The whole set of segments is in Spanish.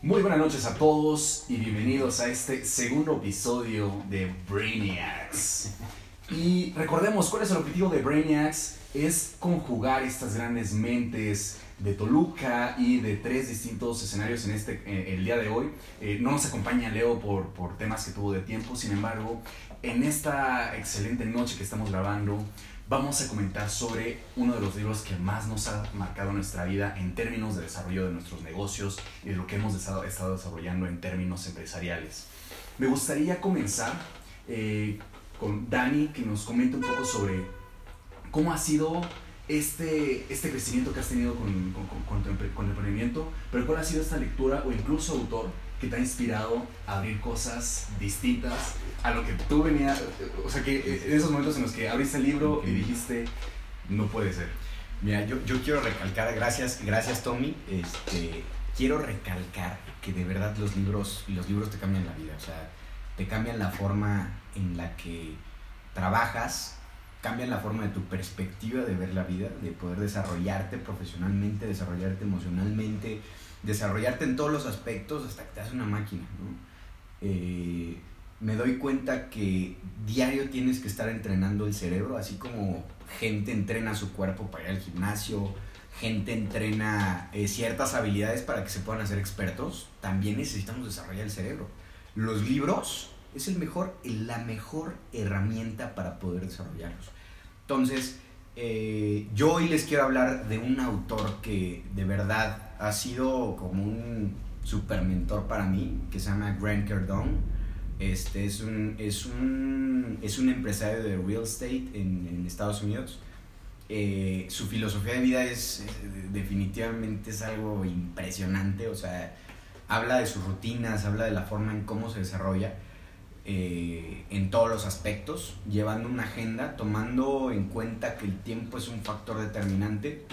Muy buenas noches a todos y bienvenidos a este segundo episodio de Brainiacs. Y recordemos cuál es el objetivo de Brainiacs, es conjugar estas grandes mentes de Toluca y de tres distintos escenarios en este eh, el día de hoy. Eh, no nos acompaña Leo por, por temas que tuvo de tiempo, sin embargo, en esta excelente noche que estamos grabando, vamos a comentar sobre uno de los libros que más nos ha marcado nuestra vida en términos de desarrollo de nuestros negocios y de lo que hemos estado, desarrollando en términos empresariales. Me gustaría comenzar eh, con Dani, que nos comente un poco sobre cómo ha sido este, este crecimiento que has tenido con, con, tu, emprendimiento, pero cuál ha sido esta lectura o incluso autor que te ha inspirado a abrir cosas distintas a lo que tú venías, o sea, que en esos momentos en los que abriste el libro y dijiste, no puede ser. Mira, yo, yo quiero recalcar, gracias, gracias Tommy, este, quiero recalcar que de verdad los libros, los libros te cambian la vida, o sea, te cambian la forma en la que trabajas, cambian la forma de tu perspectiva de ver la vida, de poder desarrollarte profesionalmente, desarrollarte emocionalmente, desarrollarte en todos los aspectos hasta que te hace una máquina, ¿no? Eh, me doy cuenta que diario tienes que estar entrenando el cerebro, así como gente entrena su cuerpo para ir al gimnasio, gente entrena eh, ciertas habilidades para que se puedan hacer expertos, también necesitamos desarrollar el cerebro. Los libros es el mejor, la mejor herramienta para poder desarrollarlos. Entonces, eh, yo hoy les quiero hablar de un autor que de verdad ha sido como un super mentor para mí, que se llama Grant Cardone. Este es un, es un, es un empresario de real estate en, en Estados Unidos. Eh, su filosofía de vida es, eh, definitivamente es algo impresionante, o sea, habla de sus rutinas, habla de la forma en cómo se desarrolla eh, en todos los aspectos, llevando una agenda, tomando en cuenta que el tiempo es un factor determinante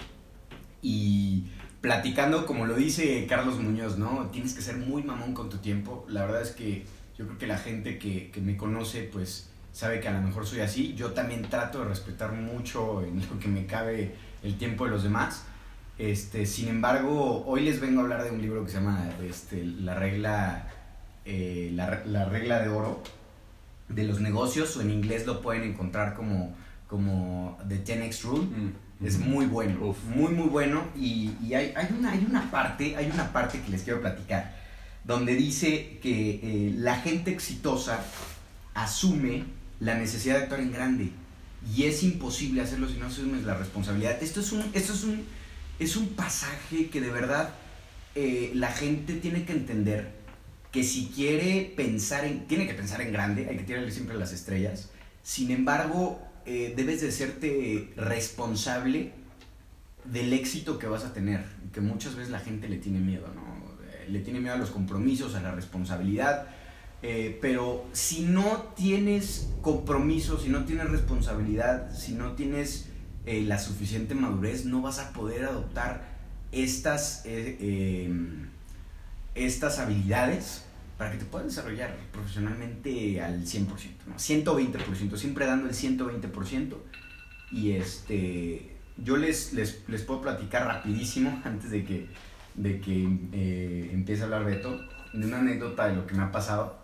y platicando, como lo dice Carlos Muñoz, ¿no? Tienes que ser muy mamón con tu tiempo. La verdad es que yo creo que la gente que, me conoce, pues sabe que a lo mejor soy así. Yo también trato de respetar mucho en lo que me cabe el tiempo de los demás. Este, sin embargo, hoy les vengo a hablar de un libro que se llama este, La regla, eh, la, la, regla de oro de los negocios, o en inglés lo pueden encontrar como, como The 10X Rule. Mm. Es muy bueno, Uf. muy muy bueno y, y hay, hay, una, hay una parte, hay una parte que les quiero platicar donde dice que eh, la gente exitosa asume la necesidad de actuar en grande y es imposible hacerlo si no asumes la responsabilidad. Esto es un, esto es un, es un pasaje que de verdad eh, la gente tiene que entender que si quiere pensar en, tiene que pensar en grande, hay que tirarle siempre las estrellas. Sin embargo, eh, debes de serte responsable del éxito que vas a tener, que muchas veces la gente le tiene miedo, ¿no? le tiene miedo a los compromisos, a la responsabilidad. Eh, pero si no tienes compromiso, si no tienes responsabilidad, si no tienes eh, la suficiente madurez, no vas a poder adoptar estas, eh, estas habilidades para que te puedas desarrollar profesionalmente al 100%, ¿no? 120%, siempre dando el 120%. Y este, yo les, les, les puedo platicar rapidísimo antes de que de que eh, empiece a hablar Beto, de una anécdota de lo que me ha pasado.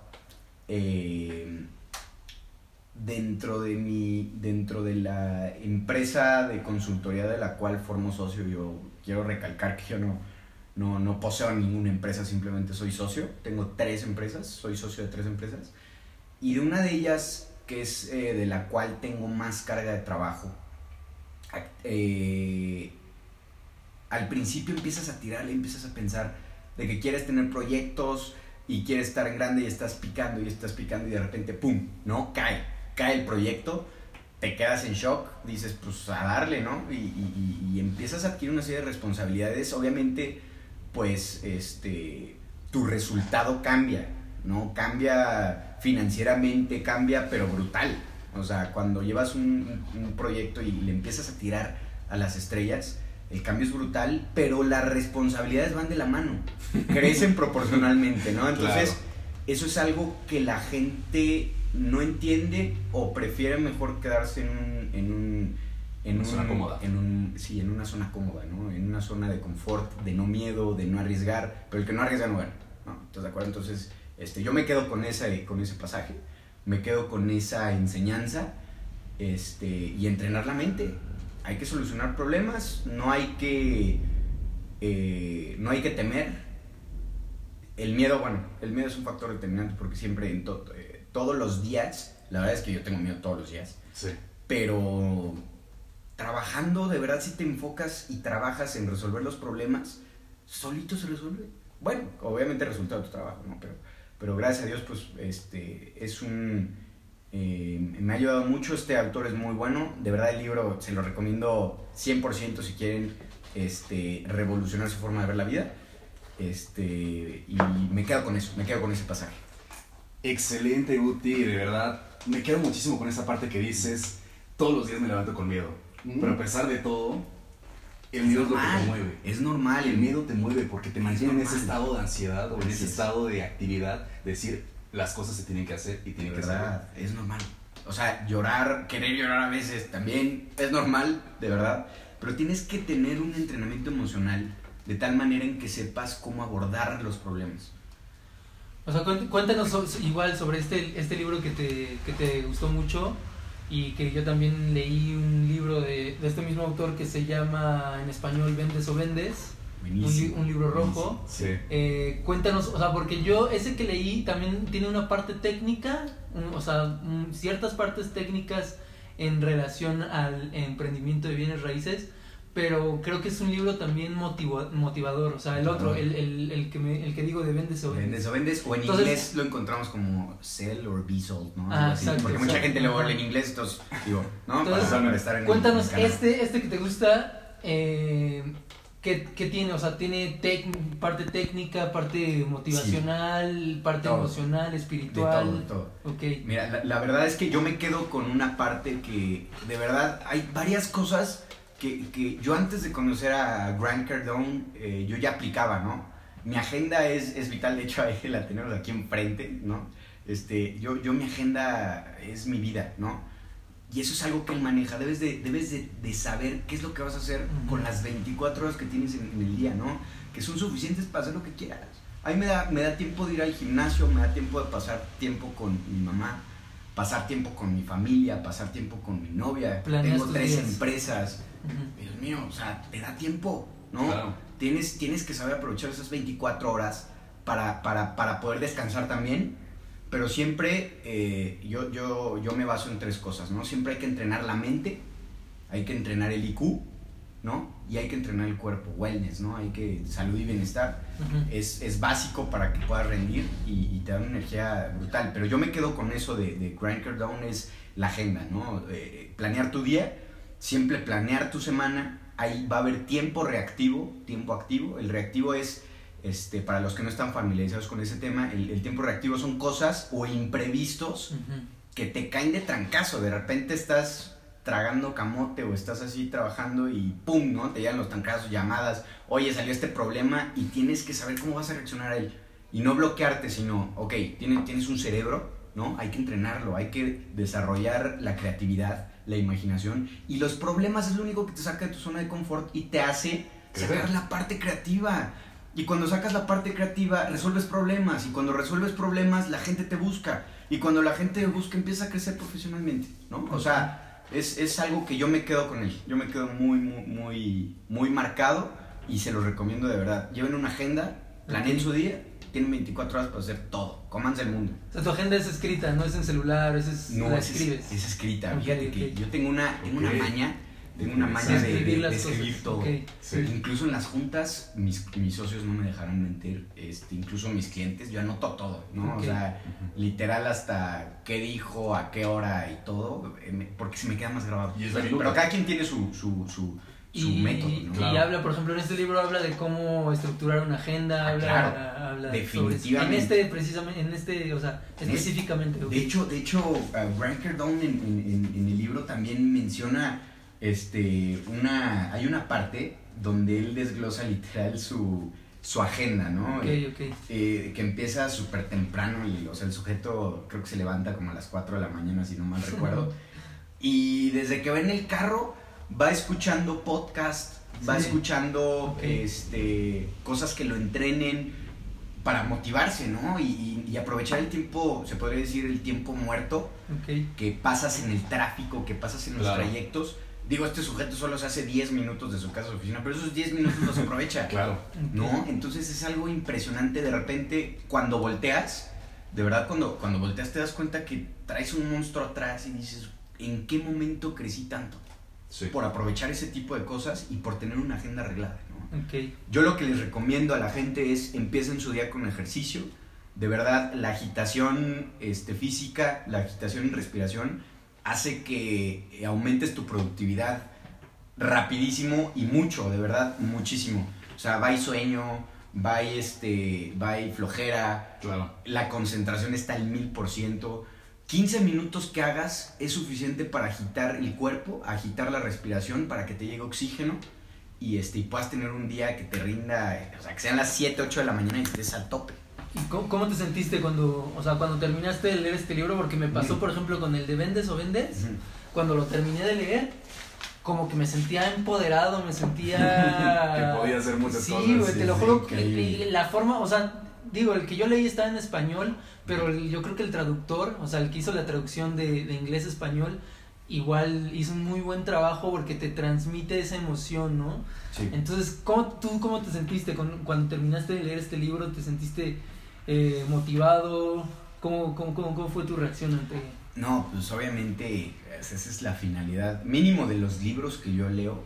Eh, dentro de mi dentro de la empresa de consultoría de la cual formo socio yo quiero recalcar que yo no no, no poseo ninguna empresa simplemente soy socio tengo tres empresas soy socio de tres empresas y de una de ellas que es eh, de la cual tengo más carga de trabajo eh, al principio empiezas a tirarle, empiezas a pensar de que quieres tener proyectos y quieres estar grande y estás picando y estás picando y de repente, ¡pum!, ¿no? Cae, cae el proyecto, te quedas en shock, dices, pues a darle, ¿no? Y, y empiezas a adquirir una serie de responsabilidades, obviamente, pues, este, tu resultado cambia, ¿no? Cambia financieramente, cambia, pero brutal. O sea, cuando llevas un, un proyecto y le empiezas a tirar a las estrellas, el cambio es brutal, pero las responsabilidades van de la mano, crecen proporcionalmente, ¿no? Entonces, claro. eso es algo que la gente no entiende o prefiere mejor quedarse en un... En un en una un, zona cómoda. En un, sí, en una zona cómoda, ¿no? En una zona de confort, de no miedo, de no arriesgar, pero el que no arriesga no gana. ¿no? ¿Estás de acuerdo? Entonces, este, yo me quedo con, esa, con ese pasaje, me quedo con esa enseñanza este, y entrenar la mente. Hay que solucionar problemas, no hay que, eh, no hay que temer. El miedo, bueno, el miedo es un factor determinante porque siempre en eh, todos los días, la verdad es que yo tengo miedo todos los días, Sí. pero trabajando, de verdad, si te enfocas y trabajas en resolver los problemas, solito se resuelve. Bueno, obviamente resultado de tu trabajo, ¿no? Pero, pero gracias a Dios, pues, este, es un... eh, me ha ayudado mucho, este autor es muy bueno, de verdad el libro se lo recomiendo 100% si quieren este, revolucionar su forma de ver la vida. Este, y me quedo con eso, me quedo con ese pasaje. Excelente, Guti, de verdad. Me quedo muchísimo con esa parte que dices, todos los días me levanto con miedo. Mm. Pero a pesar de todo, el miedo es lo que te mueve. Es normal, El miedo te mueve porque te mantiene en ese estado de ansiedad o en ese es. estado de actividad, decir las cosas se tienen que hacer y tienen que verdad, es normal. O sea, llorar, querer llorar a veces también es normal, de verdad. Pero tienes que tener un entrenamiento emocional de tal manera en que sepas cómo abordar los problemas. O sea, cuént- cuéntanos igual sobre este, este libro que te, que te gustó mucho y que yo también leí un libro de, de este mismo autor que se llama en español Vendes o Vendes, un, libro rojo. Sí. Eh, cuéntanos, o sea, porque yo ese que leí también tiene una parte técnica, un- o sea, un- ciertas partes técnicas en relación al emprendimiento de bienes raíces, pero creo que es un libro también motivo- motivador, o sea, el otro, el, el, el que, me, el que digo de Vendes o Vendes o vendes, o en Entonces- inglés lo encontramos como sell or be sold, ¿no? Ah, así, exacto, Porque mucha gente lo habla en inglés, entonces, digo, ¿no? Entonces, para, para estar en el- Cuéntanos el este, este que te gusta, eh, ¿qué, qué tiene? O sea, tiene tec- parte técnica, parte motivacional, parte Todo. emocional, De espiritual. todo, de todo. Ok. Mira, la, la verdad es que yo me quedo con una parte que, de verdad, hay varias cosas que, que yo antes de conocer a Grant Cardone, eh, yo ya aplicaba, ¿no? Mi agenda es, es vital, de hecho, ahí la tenemos aquí enfrente, ¿no? Este, yo, yo mi agenda es mi vida, ¿no? Y eso es algo que él maneja, debes de, debes de, de saber qué es lo que vas a hacer con las 24 horas que tienes en, en el día, ¿no? Que son suficientes para hacer lo que quieras. A mí me da, me da tiempo de ir al gimnasio, me da tiempo de pasar tiempo con mi mamá, pasar tiempo con mi familia, pasar tiempo con mi novia. Planeas Tengo tres días. empresas. Ujú. Dios mío, o sea, te da tiempo, ¿no? Claro. Tienes, tienes que saber aprovechar esas 24 horas para, para, para poder descansar también. Pero siempre eh, yo, yo, yo me baso en tres cosas, ¿no? Siempre hay que entrenar la mente, hay que entrenar el IQ, ¿no? Y hay que entrenar el cuerpo, wellness, ¿no? Hay que salud y bienestar Ujú. es, es básico para que puedas rendir y, y te da una energía brutal. Pero yo me quedo con eso de, de Grant Cardone, es la agenda, ¿no? Eh, planear tu día, siempre planear tu semana, ahí va a haber tiempo reactivo, tiempo activo. El reactivo es, este, para los que no están familiarizados con ese tema, el, el tiempo reactivo son cosas o imprevistos que te caen de trancazo. De repente estás tragando camote o estás así trabajando y ¡pum! ¿no? Te llegan los trancazos, llamadas. Oye, salió este problema y tienes que saber cómo vas a reaccionar a él. Y no bloquearte, sino, ok, tienes, tienes un cerebro, ¿no? Hay que entrenarlo, hay que desarrollar la creatividad, la imaginación. Y los problemas es lo único que te saca de tu zona de confort y te hace sacar la parte creativa. Y cuando sacas la parte creativa, resuelves problemas. Y cuando resuelves problemas, la gente te busca. Y cuando la gente te busca, empieza a crecer profesionalmente, ¿no? O sea, es, es algo que yo me quedo con él. Yo me quedo muy, muy, muy, muy marcado y se lo recomiendo de verdad. Lleven una agenda, planeen su día, tienen 24 horas para hacer todo. Cómanse el mundo. O sea, tu agenda es escrita, no es en celular, esa es, No, la es, escribes. es escrita. Ok, Fíjate que yo tengo una, tengo una maña, tengo una maña de, escribir de- escribir cosas. todo. Sí. Incluso en las juntas, mis, mis socios no me dejarán mentir, este, incluso mis clientes, yo anoto todo, ¿no? O sea, literal hasta qué dijo, a qué hora y todo, eh, porque se me queda más grabado. Y es Pero, pero cada quien tiene su, su, su, su Y, método, ¿no? y Claro. habla, por ejemplo, en este libro habla de cómo estructurar una agenda, Ah, habla, claro. habla Definitivamente. sobre en este precisamente, en este, o sea, En específicamente. De hecho, de hecho, uh, Grant Cardone en, en- el libro también menciona este, una, hay una parte donde él desglosa literal su, su agenda, ¿no? ok, ok. Eh, que empieza súper temprano y o sea, el sujeto creo que se levanta como a las 4 de la mañana, si no mal recuerdo. Y desde que va en el carro, va escuchando podcast, va Sí. escuchando Ok. este, cosas que lo entrenen. para motivarse, ¿no? Y, aprovechar el tiempo, se podría decir el tiempo muerto que pasas en el tráfico, que pasas en los trayectos. Digo, este sujeto solo se hace 10 minutos de su casa a su oficina, pero esos 10 minutos los aprovecha. Claro. ¿No? Entonces es algo impresionante. De repente, cuando volteas, de verdad, cuando, cuando volteas te das cuenta que traes un monstruo atrás y dices, ¿en qué momento crecí tanto? Sí. Por aprovechar ese tipo de cosas y por tener una agenda arreglada, ¿no? Ok. Yo lo que les recomiendo a la gente es empiecen su día con ejercicio. De verdad, la agitación este, física, la agitación y respiración hace que aumentes tu productividad rapidísimo y mucho, de verdad, muchísimo. O sea, va y sueño, va y, este, va y flojera, Claro. la concentración está al mil por ciento. 15 minutos que hagas es suficiente para agitar el cuerpo, agitar la respiración para que te llegue oxígeno y, este, y puedas tener un día que te rinda, eh, o sea, que sean las 7, 8 de la mañana y estés al tope. ¿Y cómo, cómo te sentiste cuando, o sea, cuando terminaste de leer este libro? Porque me pasó, por ejemplo, con el de Vendes o Vendes. Cuando lo terminé de leer, como que me sentía empoderado, me sentía... Que podía hacer muchas sí, cosas, güey, sí, te lo sí, juro. y la forma, o sea, digo, el que yo leí estaba en español, pero el- yo creo que el traductor, o sea, el que hizo la traducción de, de inglés a español, igual hizo un muy buen trabajo porque te transmite esa emoción, ¿no? Sí. Entonces, ¿cómo, ¿tú cómo te sentiste con- cuando terminaste de leer este libro? ¿Te sentiste eh, motivado? ¿Cómo, cómo, cómo, cómo fue tu reacción ante...? No, pues obviamente esa es la finalidad mínimo de los libros que yo leo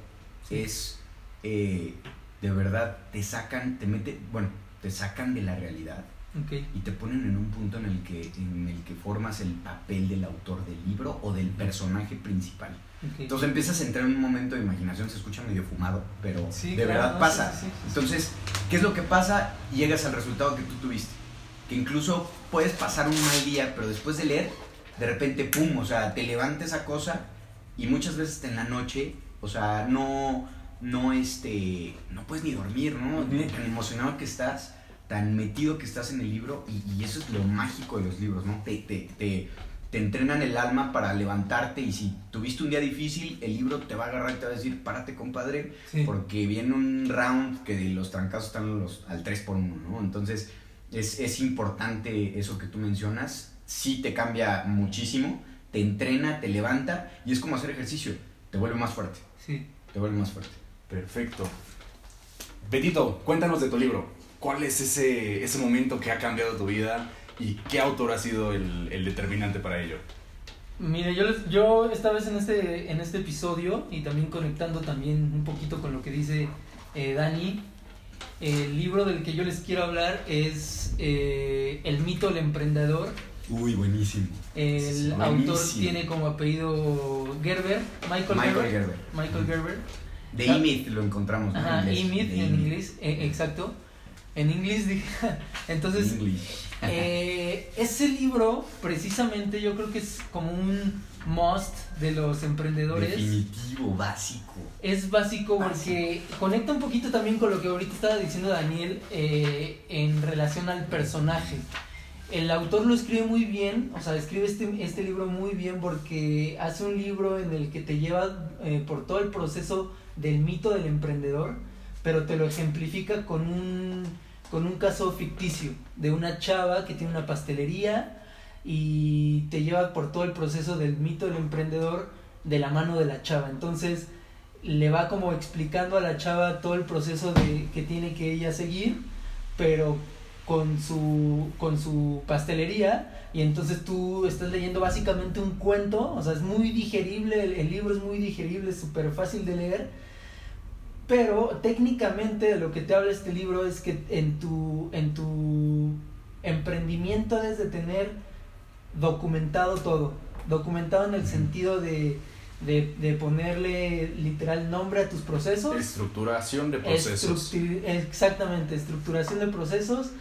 Sí. es eh, de verdad te sacan, te mete, bueno, te sacan de la realidad Ok, y te ponen en un punto en el que en el que formas el papel del autor del libro o del personaje principal. ok. Entonces empiezas a entrar en un momento de imaginación, se escucha medio fumado, pero Sí, de claro, verdad no, pasa. sí, sí. Entonces, ¿qué es lo que pasa? Llegas al resultado que tú tuviste. Que incluso puedes pasar un mal día, pero después de leer, de repente, ¡pum! O sea, te levanta esa cosa y muchas veces en la noche, o sea, no, no, este, no puedes ni dormir, ¿no? Tan emocionado que estás, tan metido que estás en el libro y, y eso es lo mágico de los libros, ¿no? Te, te, te, te entrenan el alma para levantarte y si tuviste un día difícil, el libro te va a agarrar y te va a decir, párate compadre, Sí. porque viene un round que de los trancazos están los, al 3 por 1 ¿no? Entonces es, es importante eso que tú mencionas, sí te cambia muchísimo, te entrena, te levanta y es como hacer ejercicio, te vuelve más fuerte, Sí. te vuelve más fuerte. Perfecto. Betito, cuéntanos de tu libro. ¿Cuál es ese, ese momento que ha cambiado tu vida y qué autor ha sido el, el determinante para ello? Mire, yo, les- yo esta vez en este, en este episodio y también conectando también un poquito con lo que dice eh, Dani, el libro del que yo les quiero hablar es eh, El mito del emprendedor. Uy, buenísimo. El Sí, autor buenísimo. tiene como apellido Gerber, Michael, Michael Gerber. Gerber. Michael Gerber. De Ah. E-Myth lo encontramos, ¿no? Ajá, En inglés, en inglés, eh, exacto. En inglés dije. Entonces, English. eh, ese libro, precisamente, yo creo que es como un must de los emprendedores. Definitivo, básico. Es básico porque conecta un poquito también con lo que ahorita estaba diciendo Daniel eh, en relación al personaje. El autor lo escribe muy bien, o sea, escribe este, este libro muy bien porque hace un libro en el que te lleva eh, por todo el proceso del mito del emprendedor, pero te lo ejemplifica con un, con un caso ficticio de una chava que tiene una pastelería y te lleva por todo el proceso del mito del emprendedor de la mano de la chava. Entonces le va como explicando a la chava todo el proceso de, que tiene que ella seguir, pero con su, con su pastelería y entonces tú estás leyendo básicamente un cuento, o sea, es muy digerible, el, el libro es muy digerible, es súper fácil de leer, pero técnicamente de lo que te habla este libro es que en tu, en tu emprendimiento debes de tener documentado todo, documentado en el sentido de, de, de ponerle literal nombre a tus procesos. Estructuración de procesos. Estructu- exactamente, estructuración de procesos.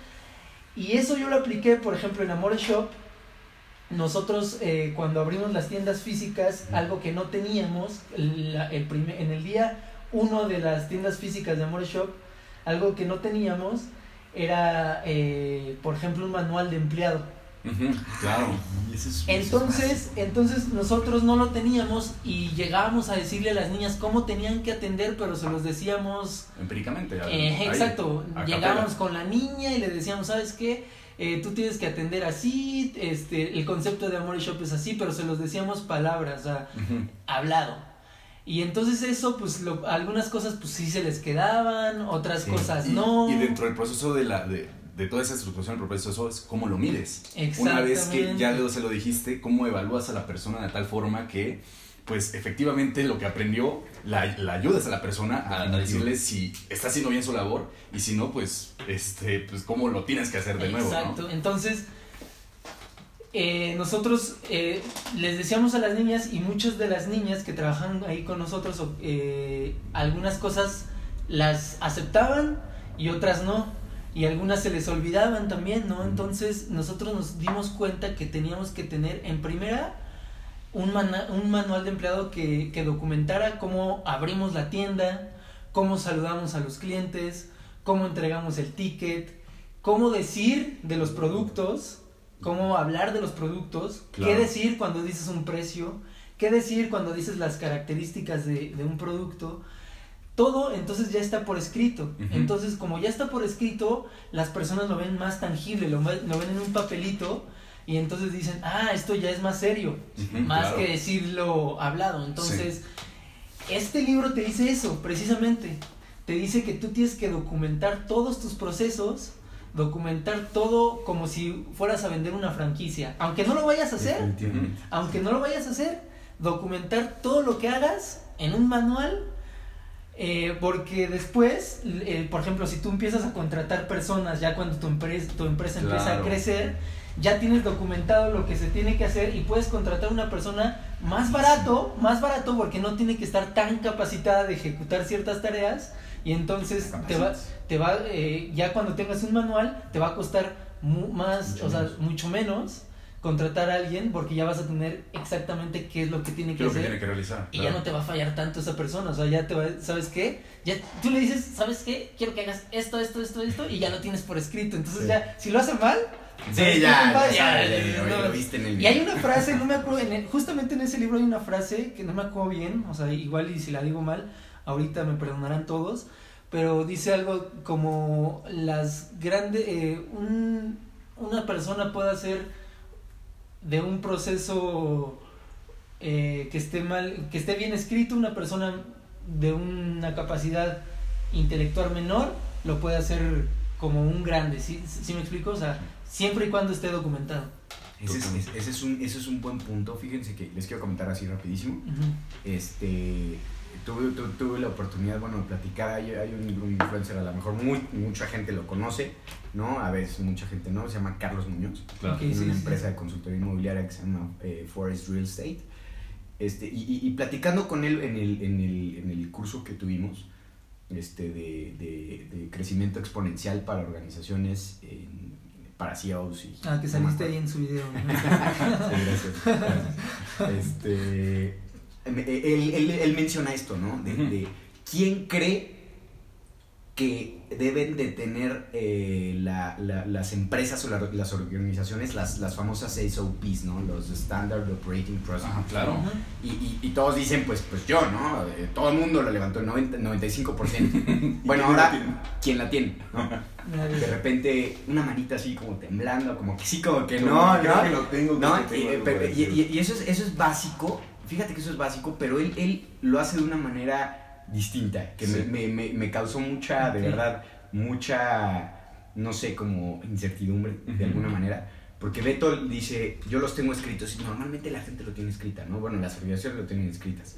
Y eso yo lo apliqué, por ejemplo, en Amore Shop. Nosotros eh, cuando abrimos las tiendas físicas, algo que no teníamos, la- el primer- en el día uno de las tiendas físicas de Amore Shop, algo que no teníamos era, eh, por ejemplo, un manual de empleado. Claro. Eso es- eso es Entonces, entonces nosotros no lo teníamos y llegábamos a decirle a las niñas cómo tenían que atender, pero se los decíamos Empíricamente. Eh, ahí, exacto, llegábamos con la niña y le decíamos, ¿sabes qué? Eh, tú tienes que atender así, este, el concepto de amor y shop es así, pero se los decíamos palabras, o sea, hablado. Y entonces eso, pues lo- algunas cosas pues sí se les quedaban, otras Sí. cosas Y, no. y dentro del proceso de la de, de toda esa estructuración del proceso es cómo lo mides. Una vez que ya se lo dijiste, cómo evalúas a la persona de tal forma que, pues efectivamente lo que aprendió, la, la ayudas a la persona a, a decirle si está haciendo bien su labor y si no, pues, este, pues cómo lo tienes que hacer de nuevo, Exacto, ¿no? entonces eh, nosotros eh, les decíamos a las niñas y muchas de las niñas que trabajan ahí con nosotros, eh, algunas cosas las aceptaban y otras no. Y algunas se les olvidaban también, ¿no? Entonces nosotros nos dimos cuenta que teníamos que tener en primera un, mana- un manual de empleado que, que documentara cómo abrimos la tienda, cómo saludamos a los clientes, cómo entregamos el ticket, cómo decir de los productos, cómo hablar de los productos, qué decir cuando dices un precio, qué decir cuando dices las características de, de un producto. Todo entonces ya está por escrito. Entonces, como ya está por escrito, las personas lo ven más tangible, lo, lo ven en un papelito y entonces dicen, ah, esto ya es más serio, más claro. que decirlo hablado. Entonces, este libro te dice eso, precisamente. Te dice que tú tienes que documentar todos tus procesos, documentar todo como si fueras a vender una franquicia. Aunque no lo vayas a hacer, aunque no lo vayas a hacer, documentar todo lo que hagas en un manual. eh, porque después, eh, por ejemplo, si tú empiezas a contratar personas ya cuando tu empresa, tu empresa empieza a crecer, ya tienes documentado lo que se tiene que hacer y puedes contratar una persona más barato, más barato porque no tiene que estar tan capacitada de ejecutar ciertas tareas y entonces te va, te va eh, ya cuando tengas un manual te va a costar mu- más, Mucho o sea, menos. mucho menos contratar a alguien porque ya vas a tener exactamente qué es lo que tiene ¿Qué que hacer tiene que realizar? y ya no te va a fallar tanto esa persona, o sea, ya te va, ¿sabes qué? Ya tú le dices, ¿sabes qué? Quiero que hagas esto, esto, esto, esto y ya lo tienes por escrito. Entonces Sí. ya, si lo hace mal, Sí, ¿sabes qué, ya, compa? ya sabes, ya, oye, no. lo viste en el Y hay una frase, no me acuerdo, en el- justamente en ese libro hay una frase que no me acuerdo bien, o sea, igual y si la digo mal, ahorita me perdonarán todos, pero dice algo como las grandes, eh, un- una persona puede hacer de un proceso eh, que esté mal, que esté bien escrito, una persona de una capacidad intelectual menor lo puede hacer como un grande, ¿sí, ¿Sí me explico? O sea, siempre y cuando esté documentado. Ese es, ese- ese es un, ese es un buen punto. Fíjense que les quiero comentar así rapidísimo. Este, tuve, tu- tuve la oportunidad, bueno, de platicar. Hay, hay un, un influencer, a lo mejor muy, mucha gente lo conoce, ¿no? A veces mucha gente no. Se llama Carlos Muñoz. Claro. Ok, Tiene sí, una sí. empresa de consultoría inmobiliaria que se llama eh, Forest Real Estate. Este, y, y- y platicando con él en el, en el, en el curso que tuvimos este, de, de, de crecimiento exponencial para organizaciones, en- para CEOs y... Ah, que saliste ahí en su video. ¿no? Sí, gracias. gracias. Este, él, él- él menciona esto, ¿no? De, Ujú. de quién cree que deben de tener eh, la- la- las empresas o la- las organizaciones las, las famosas SOPs, ¿no? Los Standard Operating Procedures. Ajá, claro. Ujú. Y, y- y todos dicen, pues, pues yo, ¿no? Eh, todo el mundo lo levantó el 90, 95%. bueno, ahora? ¿quién la tiene? ¿no? De repente, una manita así como temblando, como que sí, como que no, creo ¿no? que lo tengo, No, que y, tengo decir. y- y eso, es, eso es básico, fíjate que eso es básico, pero él, él lo hace de una manera distinta, que me- Sí. me, me- me causó mucha, de verdad, mucha, no sé, como incertidumbre, de Ujú. alguna manera. Porque Beto dice, yo los tengo escritos, y normalmente la gente lo tiene escrita, ¿no? Bueno, las organizaciones lo tienen escritas.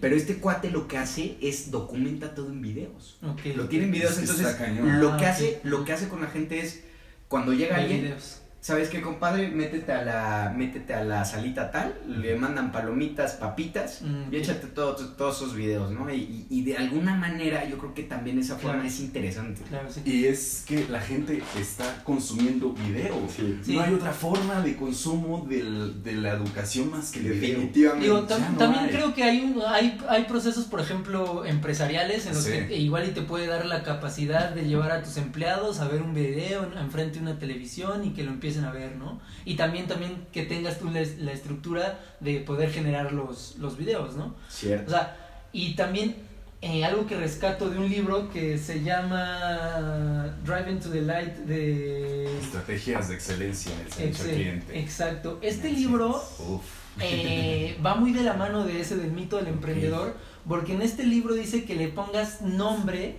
Pero este cuate lo que hace es documenta todo en videos. Lo tiene en videos, entonces lo Ah, que ok. hace, lo que hace con la gente es cuando llega Hay alguien, videos. ¿Sabes qué, compadre? Métete a la, métete a la salita tal, le mandan palomitas, papitas Mm, y échate todo- todos esos videos, ¿no? Y, y- y de alguna manera yo creo que también esa forma Claro. es interesante. Claro, sí. Y es que la gente está consumiendo video. Sí. Sí. No hay otra forma de consumo del- de la educación más que el video. Definitivamente. Digo, tam- no también hay. creo que hay, un, hay hay procesos, por ejemplo, empresariales en los Sí. que igual y te puede dar la capacidad de llevar a tus empleados a ver un video en- enfrente de una televisión y que lo empiecen empiecen a ver, ¿no? Y también, también que tengas tú la, la estructura de poder generar los, los videos, ¿no? O Cierto. sea, y también eh, algo que rescato de un libro que se llama Driving to the Light de... Estrategias de excelencia en el servicio Exe- cliente. Exacto. Este Así libro eh, va muy de la mano de ese del mito del emprendedor, porque en este libro dice que le pongas nombre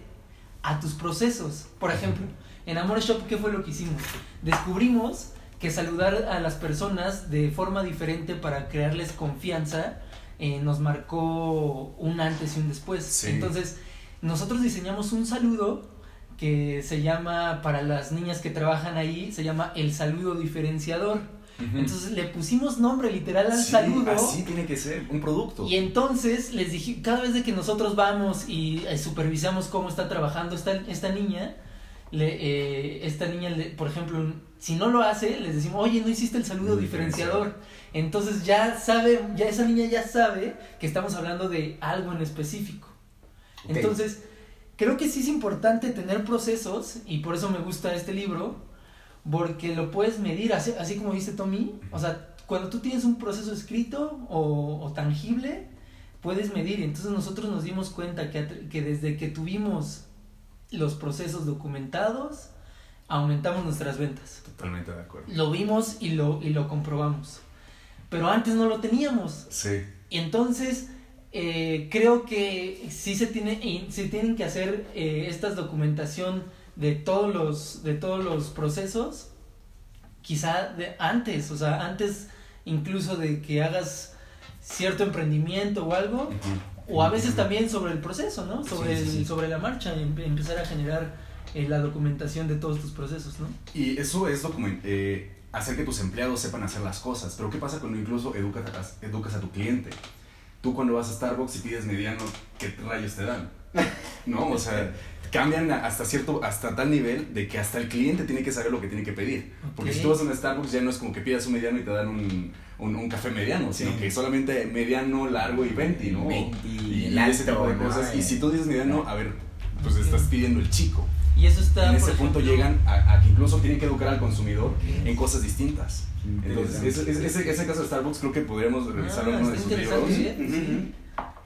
a tus procesos. Por ejemplo, en Amor Shop, ¿qué fue lo que hicimos? Descubrimos que saludar a las personas de forma diferente para crearles confianza eh, nos marcó un antes y un después. Sí. Entonces, nosotros diseñamos un saludo que se llama, para las niñas que trabajan ahí, se llama el saludo diferenciador. Entonces le pusimos nombre literal al Sí, saludo. Así tiene que ser, un producto. Y entonces les dije, cada vez de que nosotros vamos y eh, supervisamos cómo está trabajando esta, esta niña, le, eh, esta niña, le- por ejemplo, si no lo hace, les decimos, oye, no hiciste el saludo diferenciador. Entonces ya sabe, ya esa niña ya sabe que estamos hablando de algo en específico. Entonces, creo que sí es importante tener procesos, y por eso me gusta este libro, porque lo puedes medir, así, así como dice Tommy. O sea, cuando tú tienes un proceso escrito o, o tangible, puedes medir. Entonces nosotros nos dimos cuenta que, que desde que tuvimos los procesos documentados, aumentamos nuestras ventas. Totalmente de acuerdo. Lo vimos y lo, y lo comprobamos. Pero antes no lo teníamos. Sí. Y entonces, eh, creo que sí se, tiene, se tienen que hacer eh, esta documentación de todos los, de todos los procesos, quizá de antes, o sea, antes incluso de que hagas cierto emprendimiento o algo, o a veces también sobre el proceso, ¿no? Sobre, Sí, sí, el- sí. sobre la marcha, em- empezar a generar eh, la documentación de todos tus procesos, ¿no? Y eso es eh, hacer que tus empleados sepan hacer las cosas. Pero ¿qué pasa cuando incluso educas a, educas a tu cliente? Tú cuando vas a Starbucks y pides mediano, ¿qué rayos te dan? ¿No? O sea, cambian hasta cierto, hasta tal nivel de que hasta el cliente tiene que saber lo que tiene que pedir. Porque si tú vas a un Starbucks ya no es como que pidas un mediano y te dan un, un, un café mediano, sino Sí. que solamente mediano, largo y 20, ¿no? Venti, y, el y ese tipo de alto, ¿no? cosas. Y si tú dices mediano, a ver, pues estás pidiendo el chico. Y eso está... En ese punto ejemplo, llegan a, a que incluso tienen que educar al consumidor en cosas distintas. Entonces, ese, ese, ese- caso de Starbucks creo que podríamos revisarlo Ah, en uno de sus interesante, ¿eh? Sí.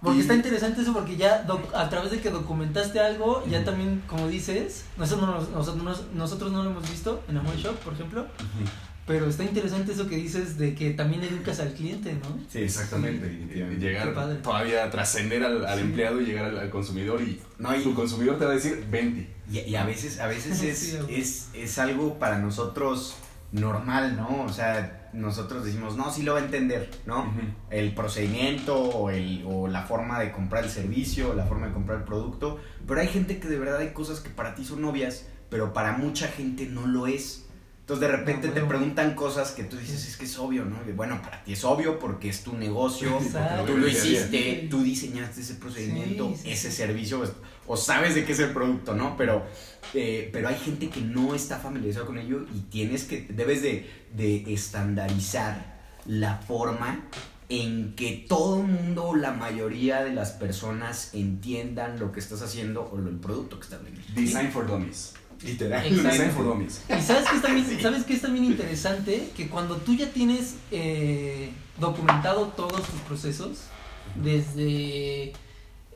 Porque Y- está interesante eso porque ya a través de que documentaste algo, ya también, como dices, nosotros no, nosotros, no- nosotros no lo hemos visto en Amor Shop, por ejemplo, Ujú. Pero está interesante eso que dices de que también educas al cliente, ¿no? Sí, Exactamente. sí, y- llegar todavía trascender al, al Sí. empleado y llegar al, al consumidor y No, y- tu consumidor te va a decir 20. Y, y a veces, a veces es, Sí, es, es algo para nosotros normal, ¿no? O sea, nosotros decimos, no, sí lo va a entender, ¿no? El procedimiento o, el, o la forma de comprar el servicio, o la forma de comprar el producto. Pero hay gente que de verdad hay cosas que para ti son obvias, pero para mucha gente no lo es. Entonces de repente No, te preguntan cosas que tú dices, es que es obvio, ¿no? Y bueno, para ti es obvio porque es tu negocio, Exacto. tú lo sí, hiciste, tú diseñaste ese procedimiento, Sí, sí, ese sí. servicio, pues, o sabes de qué es el producto, ¿no? Pero, eh, pero hay gente que no está familiarizada con ello y tienes que, debes de, de estandarizar la forma en que todo el mundo o la mayoría de las personas entiendan lo que estás haciendo o el producto que estás vendiendo. Design for Dummies. Literal. Exacto. Design for Dummies. Y sabes que es también, sabes que es también interesante que cuando tú ya tienes eh, documentado todos tus procesos, desde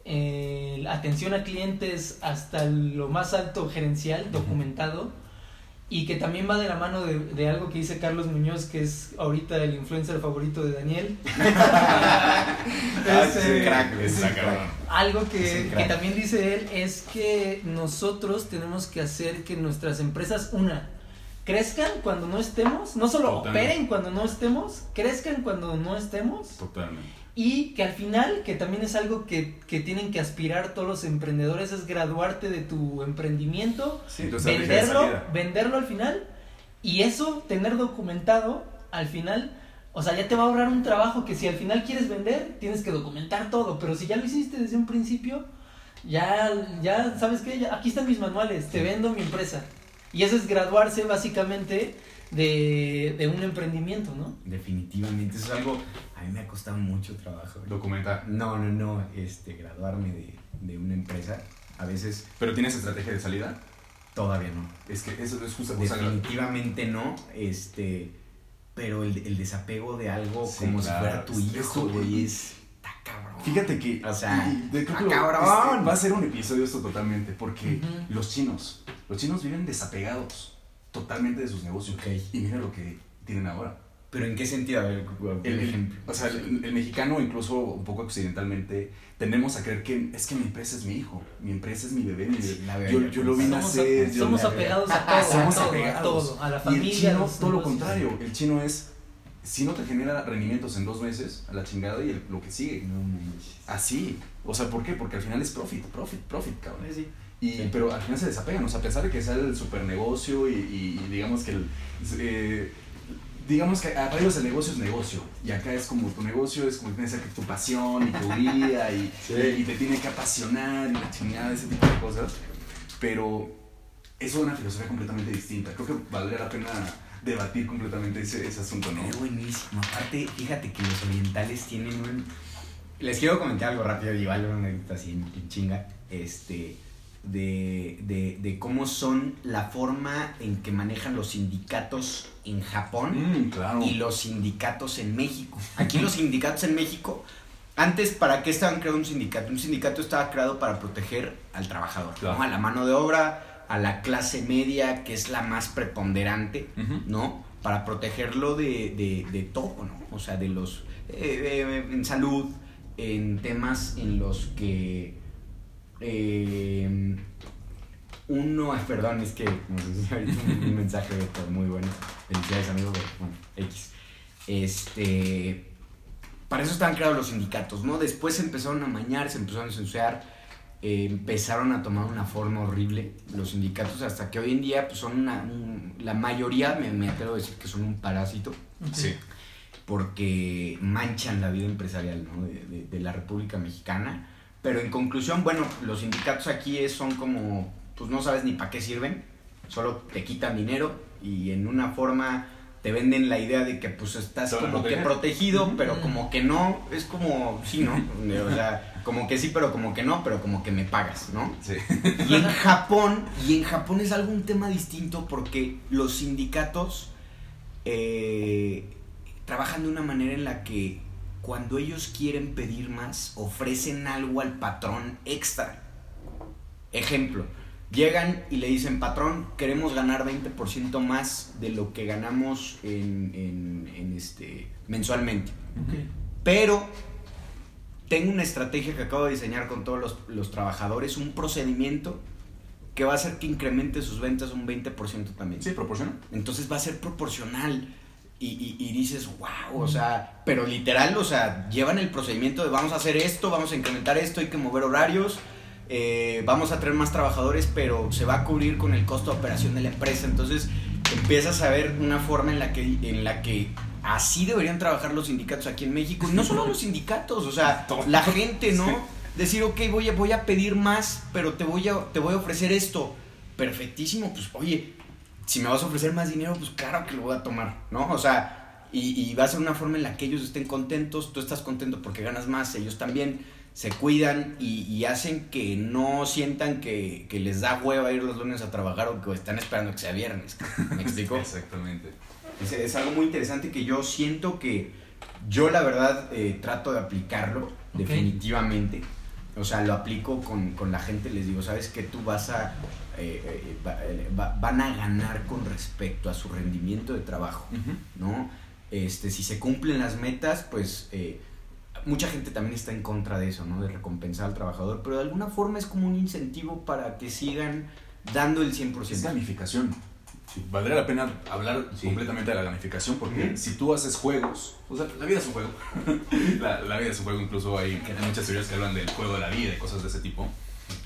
eh, atención a clientes hasta lo más alto gerencial documentado, y que también va de la mano de, de algo que dice Carlos Muñoz, que es ahorita el influencer favorito de Daniel. Ah, Es, eh, crack, Es crack. algo Es que, que también dice él es que nosotros tenemos que hacer que nuestras empresas, una, crezcan cuando no estemos, no solo Totalmente. operen cuando no estemos, crezcan cuando no estemos, Totalmente. Y que al final, que también es algo que, que tienen que aspirar todos los emprendedores, es graduarte de tu emprendimiento, Sí, venderlo, venderlo al final, y eso, tener documentado al final, o sea, ya te va a ahorrar un trabajo que si al final quieres vender, tienes que documentar todo, pero si ya lo hiciste desde un principio, ya, ya, ¿sabes? Ya- aquí están mis manuales, te vendo mi empresa. Y eso es graduarse básicamente de, de un emprendimiento, ¿no? Definitivamente, eso es algo, a mí me ha costado mucho trabajo. Documentar. No, no, no, este, graduarme de, de una empresa, a veces ¿Pero tienes estrategia de salida? Todavía no. Es que eso es justo. Definitivamente no. Este. Pero el, el desapego de algo Sí, como claro. si fuera tu hijo, güey, es. Está cabrón. Fíjate que. O sea, y de- creo ¡ah, que lo- cabrón! este, va a ser un episodio esto totalmente. Porque los chinos. Los chinos viven desapegados totalmente de sus negocios. Ok. Y mira lo que tienen ahora. Pero ¿en qué sentido? Ver, El, ejemplo. o sea, el, el mexicano, incluso un poco occidentalmente, tendemos a creer que es que mi empresa es mi hijo, mi empresa es mi bebé, mi bebé. yo, yo lo vi nacer. yo somos apegados a todo, Somos a todo, apegados. a todo, a la Y familia. el chino, todo lo contrario. El chino es, si no te genera rendimientos en dos meses, a la chingada y el- lo que sigue. No. Así. O sea, ¿por qué? Porque al final es profit, profit, profit, cabrón. Sí. Y, Sí. Pero al final se desapegan, o sea, a pesar de que sea el super negocio y, y- y digamos que el, eh, digamos que para ellos el negocio es negocio y acá es como tu negocio es como tiene que tu pasión y tu vida y, Sí. y te tiene que apasionar y la chingada, ese tipo de cosas. Pero eso es una filosofía completamente distinta. Creo que valdría la pena debatir completamente ese, ese asunto, ¿no? Es buenísimo. Aparte, fíjate que los orientales tienen un. Les quiero comentar algo rápido, igual una anécdota así en chinga. Este. De, de, de cómo son la forma en que manejan los sindicatos en Japón Mm, claro. y los sindicatos en México. Aquí los sindicatos en México, antes, ¿para qué estaban creando un sindicato? Un sindicato estaba creado para proteger al trabajador, Claro. ¿no? a la mano de obra, a la clase media, que es la más preponderante. ¿no? Para protegerlo de, de, de todo, ¿no? O sea, de los... eh, eh, en salud, en temas en los que... eh, uno, perdón, es que ahorita un, un mensaje muy bueno. Felicidades, amigo. pero, Bueno, X. Este. Para eso estaban creados los sindicatos, ¿no? Después se empezaron a mañar, se empezaron a censurar, eh, empezaron a tomar una forma horrible los sindicatos, hasta que hoy en día pues, son una. un- la mayoría, me, me atrevo a decir que son un parásito. Sí. porque manchan la vida empresarial ¿no? de, de- de la República Mexicana. Pero en conclusión, bueno, los sindicatos aquí son como, pues no sabes ni para qué sirven, solo te quitan dinero y en una forma te venden la idea de que pues estás como que protegido, pero como que no, es como, sí, ¿no? O sea, como que sí, pero como que no, pero como que me pagas, ¿no? Sí. Y en Japón, y en Japón es algo un tema distinto porque los sindicatos eh, trabajan de una manera en la que cuando ellos quieren pedir más, ofrecen algo al patrón extra. Ejemplo, llegan y le dicen, patrón, queremos ganar 20% más de lo que ganamos en, en- en este, mensualmente. Pero tengo una estrategia que acabo de diseñar con todos los, los trabajadores, un procedimiento que va a hacer que incremente sus ventas un 20% también. Sí, proporciona. Entonces va a ser proporcional. Y, y- y dices, wow, o sea, pero literal, o sea, llevan el procedimiento de vamos a hacer esto, vamos a incrementar esto, hay que mover horarios, eh, vamos a traer más trabajadores, pero se va a cubrir con el costo de operación de la empresa. Entonces empiezas a ver una forma en la que, en la que así deberían trabajar los sindicatos aquí en México. Y no solo los sindicatos, o sea, la gente, ¿no? Decir, ok, voy a, voy a pedir más, pero te voy, a, te voy a ofrecer esto. Perfectísimo, pues oye, si me vas a ofrecer más dinero, pues claro que lo voy a tomar, ¿no? O sea, y, y va a ser una forma en la que ellos estén contentos, tú estás contento porque ganas más, ellos también se cuidan y, y hacen que no sientan que, que les da hueva ir los lunes a trabajar o que están esperando que sea viernes. ¿Me explico? Exactamente. Es, es algo muy interesante que yo siento que yo la verdad eh, trato de aplicarlo definitivamente. O sea, lo aplico con, con la gente, les digo, ¿sabes qué? Tú vas a... eh, eh, va- eh, va- van a ganar con respecto a su rendimiento de trabajo, ¿no? Este, si se cumplen las metas, pues eh, mucha gente también está en contra de eso, ¿no? De recompensar al trabajador, pero de alguna forma es como un incentivo para que sigan dando el 100%. Es gamificación. Valdría la pena hablar Sí. completamente de la gamificación porque si tú haces juegos, o sea, la vida es un juego. la, la vida es un juego, incluso hay muchas teorías que hablan del juego de la vida y cosas de ese tipo.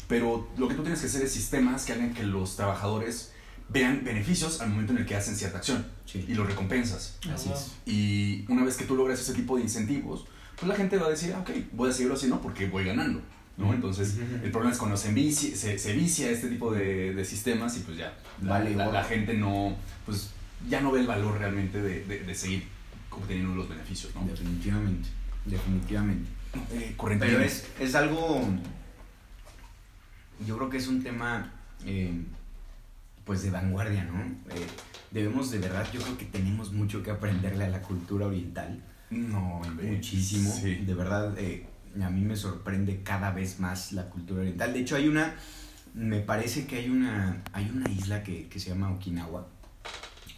Pero lo que tú tienes que hacer es sistemas que hagan que los trabajadores vean beneficios al momento en el que hacen cierta acción Sí. y lo recompensas. Así es. Y una vez que tú logras ese tipo de incentivos, pues la gente va a decir, ah, ok, voy a seguirlo haciendo porque voy ganando. ¿No? Entonces, el problema es cuando se, envicia- se, se vicia este tipo de, de sistemas y pues ya, la, Vale, la- gente no, pues ya no ve el valor realmente de, de- de seguir obteniendo los beneficios, ¿no? Definitivamente, definitivamente. Eh, Pero es, es algo, yo creo que es un tema eh, pues de vanguardia, ¿no? Eh, debemos de verdad, yo creo que tenemos mucho que aprenderle a la cultura oriental. No, muchísimo. De verdad, eh, a mí me sorprende cada vez más la cultura oriental. De hecho, hay una, me parece que hay una, hay una isla que, que se llama Okinawa.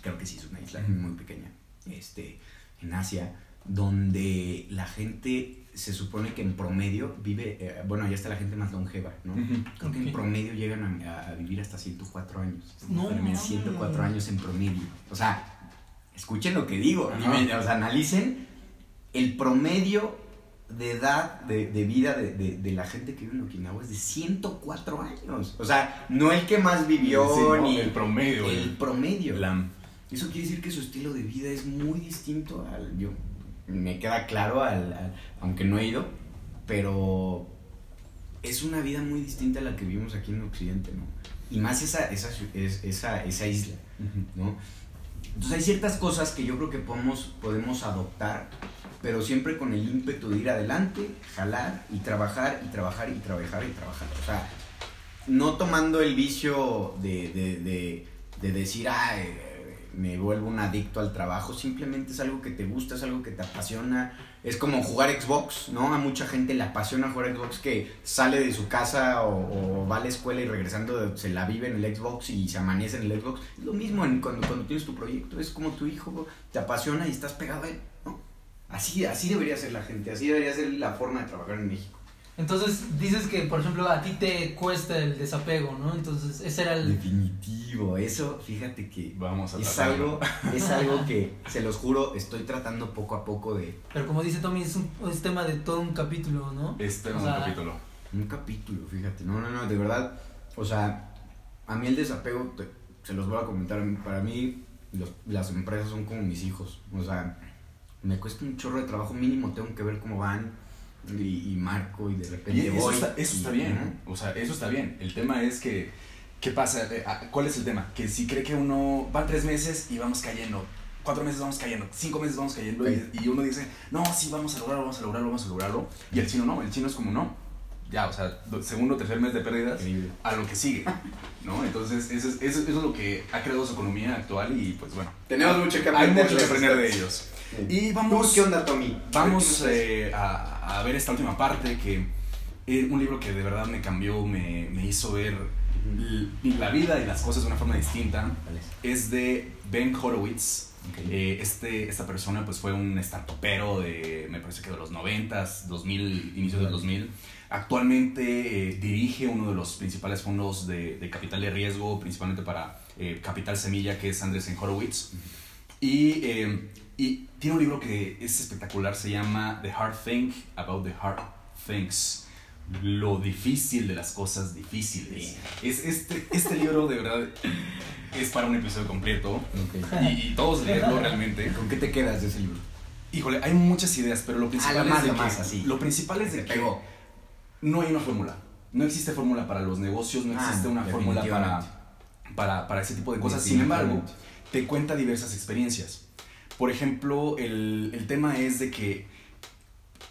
Creo que sí es una isla muy pequeña. Este, en Asia, donde la gente se supone que en promedio vive, eh, bueno, allá está la gente más longeva, ¿no? Creo que en promedio llegan a, vivir hasta 104 años. No, 104 años en promedio. O sea, escuchen lo que digo, o sea, analicen el promedio de edad de, vida de, la gente que vive en Okinawa es de 104 años. O sea, no el que más vivió, ni el promedio. El, promedio. Eso quiere decir que su estilo de vida es muy distinto al... Yo, me queda claro, al, aunque no he ido, pero es una vida muy distinta a la que vivimos aquí en Occidente, ¿no? Y más esa, esa, esa, esa isla, ¿no? Entonces hay ciertas cosas que yo creo que podemos, podemos adoptar, pero siempre con el ímpetu de ir adelante, jalar y trabajar y trabajar y trabajar y trabajar. O sea, no tomando el vicio de, de, de, de decir, ah, me vuelvo un adicto al trabajo, simplemente es algo que te gusta, es algo que te apasiona. Es como jugar Xbox, ¿no? A mucha gente le apasiona jugar Xbox que sale de su casa o, va a la escuela y regresando se la vive en el Xbox y se amanece en el Xbox. Es lo mismo cuando, cuando tienes tu proyecto, es como tu hijo te apasiona y estás pegado a él. Así, así debería ser la gente, así debería ser la forma de trabajar en México. Entonces dices que, por ejemplo, a ti te cuesta el desapego, ¿no? Entonces ese era el... Definitivo, eso, fíjate que Vamos a es algo, es algo que, se los juro, estoy tratando poco a poco de... Pero como dice Tommy, es, un, es tema de todo un capítulo, ¿no? Es tema de un capítulo. Un capítulo, fíjate. No, no, no, de verdad, o sea, a mí el desapego, se los voy a comentar, para mí las empresas son como mis hijos, o sea, me cuesta un chorro de trabajo mínimo, tengo que ver cómo van y, marco y de repente eso Está, eso está bien, o sea, eso está bien. El tema es que, ¿qué pasa? Eh, ah, ¿Cuál es el tema? Que si cree que uno va tres meses y vamos cayendo, cuatro meses vamos cayendo, cinco meses vamos cayendo y, uno dice, no, sí, vamos a lograrlo, vamos a lograrlo, vamos a lograrlo. Y el chino no, el chino es como no. Ya, o sea, segundo, tercer mes de pérdidas a lo que sigue, ¿no? Entonces, eso es, eso, es lo que ha creado su economía actual y pues bueno. Tenemos mucho que aprender, hay mucho que aprender de ellos. Y vamos. ¿Qué onda, Tommy? Vamos eh, a, a, ver esta última parte que es un libro que de verdad me cambió, me, me hizo ver la vida y las cosas de una forma distinta. Es de Ben Horowitz. Eh, este, esta persona pues fue un startupero de, me parece que de los 90, 2000, inicios del 2000. Actualmente eh, dirige uno de los principales fondos de, de capital de riesgo, principalmente para Capital Semilla, que es Andresen Horowitz. Y y tiene un libro que es espectacular, se llama The Hard Thing About the Hard Things. Lo difícil de las cosas difíciles. Es este, este libro de verdad es para un episodio completo. Y, todos leerlo realmente. ¿Con qué te quedas de ese libro? Híjole, hay muchas ideas, pero lo principal es de que, así. Lo principal es de que no hay una fórmula. No existe fórmula para los negocios, no ah, existe una fórmula para, para, para, ese tipo de cosas. Sin embargo, te cuenta diversas experiencias. Por ejemplo, el, el tema es de que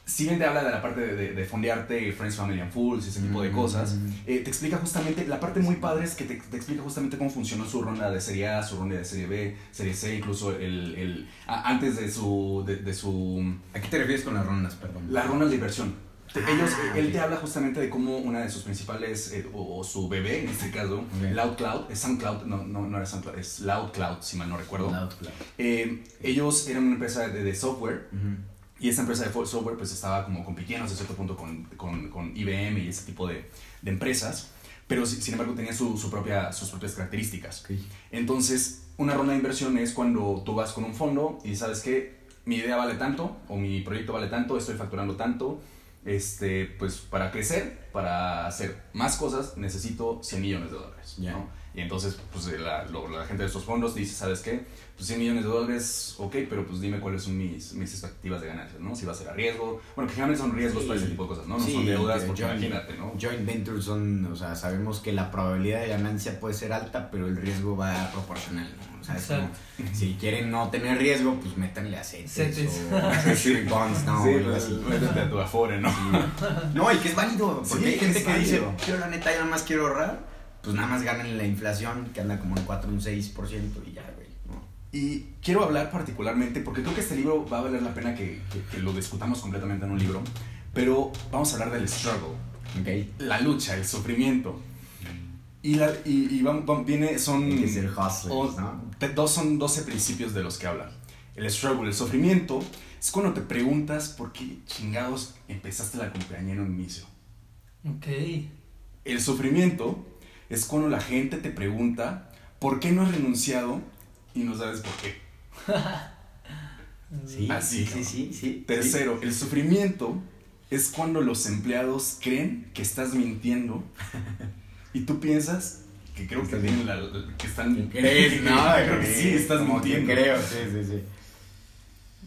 si bien te habla de la parte de, de, fondearte Friends, Family and Fools y ese tipo de mm. cosas, eh, te explica justamente, la parte muy padre es que te, te, explica justamente cómo funcionó su ronda de Serie A, su ronda de Serie B, Serie C, incluso el, el antes de su, de, de, su... ¿A qué te refieres con las rondas, perdón? Las rondas de inversión. Ellos, ah, él te habla justamente de cómo una de sus principales, eh, o, su bebé en este caso, Loud Cloud, es SoundCloud, no, no, no era SoundCloud, es Loud Cloud, si mal no recuerdo. Eh, ellos eran una empresa de, de software. Y esa empresa de software pues estaba como compitiendo hasta cierto punto con, con, con IBM y ese tipo de, de empresas, pero sin embargo tenía su, su propia, sus propias características. Entonces, una ronda de inversión es cuando tú vas con un fondo y sabes que mi idea vale tanto o mi proyecto vale tanto, estoy facturando tanto, este, pues para crecer, para hacer más cosas, necesito 100 millones de dólares. ¿no? Y entonces, pues la, la, gente de estos fondos dice, ¿sabes qué? Pues 100 millones de dólares, ok, pero pues dime cuáles son mis, mis expectativas de ganancias, ¿no? Si va a ser a riesgo. Bueno, que generalmente son riesgos para ese tipo de cosas, ¿no? No son deudas, porque imagínate, ¿no? Joint ventures son, o sea, sabemos que la probabilidad de ganancia puede ser alta, pero el riesgo va proporcional, ¿no? O sea, es como, si quieren no tener riesgo, pues métanle a CETES o bonds, no, sí, pues, métete a tu afore, ¿no? No, y que es válido, porque hay gente que dice, yo la neta, nada más quiero ahorrar pues nada más ganan la inflación, que anda como en 4, un 6% y ya, güey. ¿no? Y quiero hablar particularmente, porque creo que este libro va a valer la pena que, que- que lo discutamos completamente en un libro, pero vamos a hablar del struggle, Ok. la lucha, el sufrimiento. Y, la, y, y viene, son... Hustlers, o- ¿no? te- dos, son 12 principios de los que habla. El struggle, el sufrimiento, es cuando te preguntas por qué chingados empezaste la compañía en un inicio. Ok. El sufrimiento es cuando la gente te pregunta por qué no has renunciado y no sabes por qué. Sí, Así, sí, sí, sí, sí. Tercero, el sufrimiento es cuando los empleados creen que estás mintiendo y tú piensas que creo que, tienen la- que están. No, creo que sí, estás mintiendo. creo, sí, sí, sí.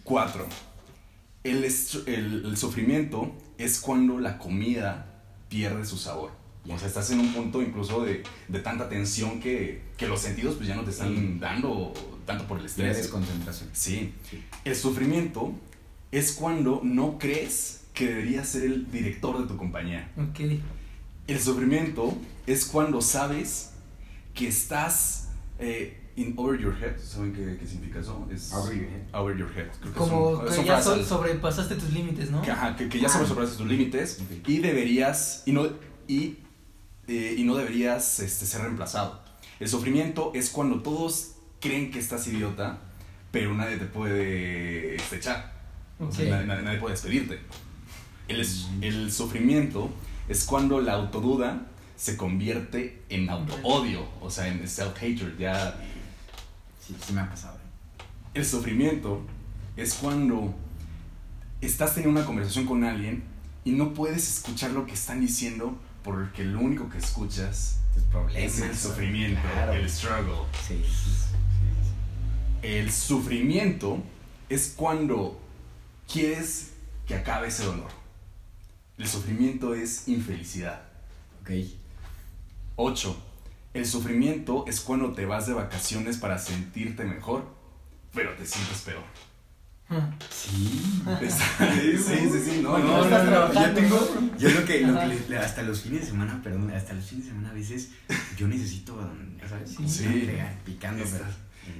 Cuatro, el, el sufrimiento es cuando la comida pierde su sabor. O sea, estás en un punto incluso de, de tanta tensión que, que los sentidos pues ya no te están Sí. dando tanto por el Estrés, estrés. desconcentración. Sí. Sí. El sufrimiento es cuando no crees que deberías ser el director de tu compañía. Ok. El sufrimiento es cuando sabes que estás eh, in over your head. ¿Saben qué, qué significa eso? Es Over your head. Over your head. Creo que Como son- que son ya frases. sobrepasaste tus límites, ¿no? Que, ajá, que, que ya sobre sobrepasaste tus límites Ok. y deberías y no y, eh, y no deberías este, ser reemplazado. El sufrimiento es cuando todos creen que estás idiota, pero nadie te puede este, echar. O sea, Ok. nadie, puede despedirte. El, Mm. el sufrimiento es cuando la autoduda se convierte en auto-odio, o sea, en self-hatred. Ya Sí, sí me ha pasado. el sufrimiento es cuando estás teniendo una conversación con alguien y no puedes escuchar lo que están diciendo porque lo único que escuchas es el sufrimiento, Claro. el struggle. Sí, El sufrimiento es cuando quieres que acabe ese dolor. El sufrimiento es infelicidad. Ok. 8. El sufrimiento es cuando te vas de vacaciones para sentirte mejor, pero te sientes peor. Ah. Sí. sí, sí, sí, no, no, no Yo tengo, yo lo que, lo que hasta los fines de semana, perdón, hasta los fines de semana a veces yo necesito, ¿sabes? Sí. Picando.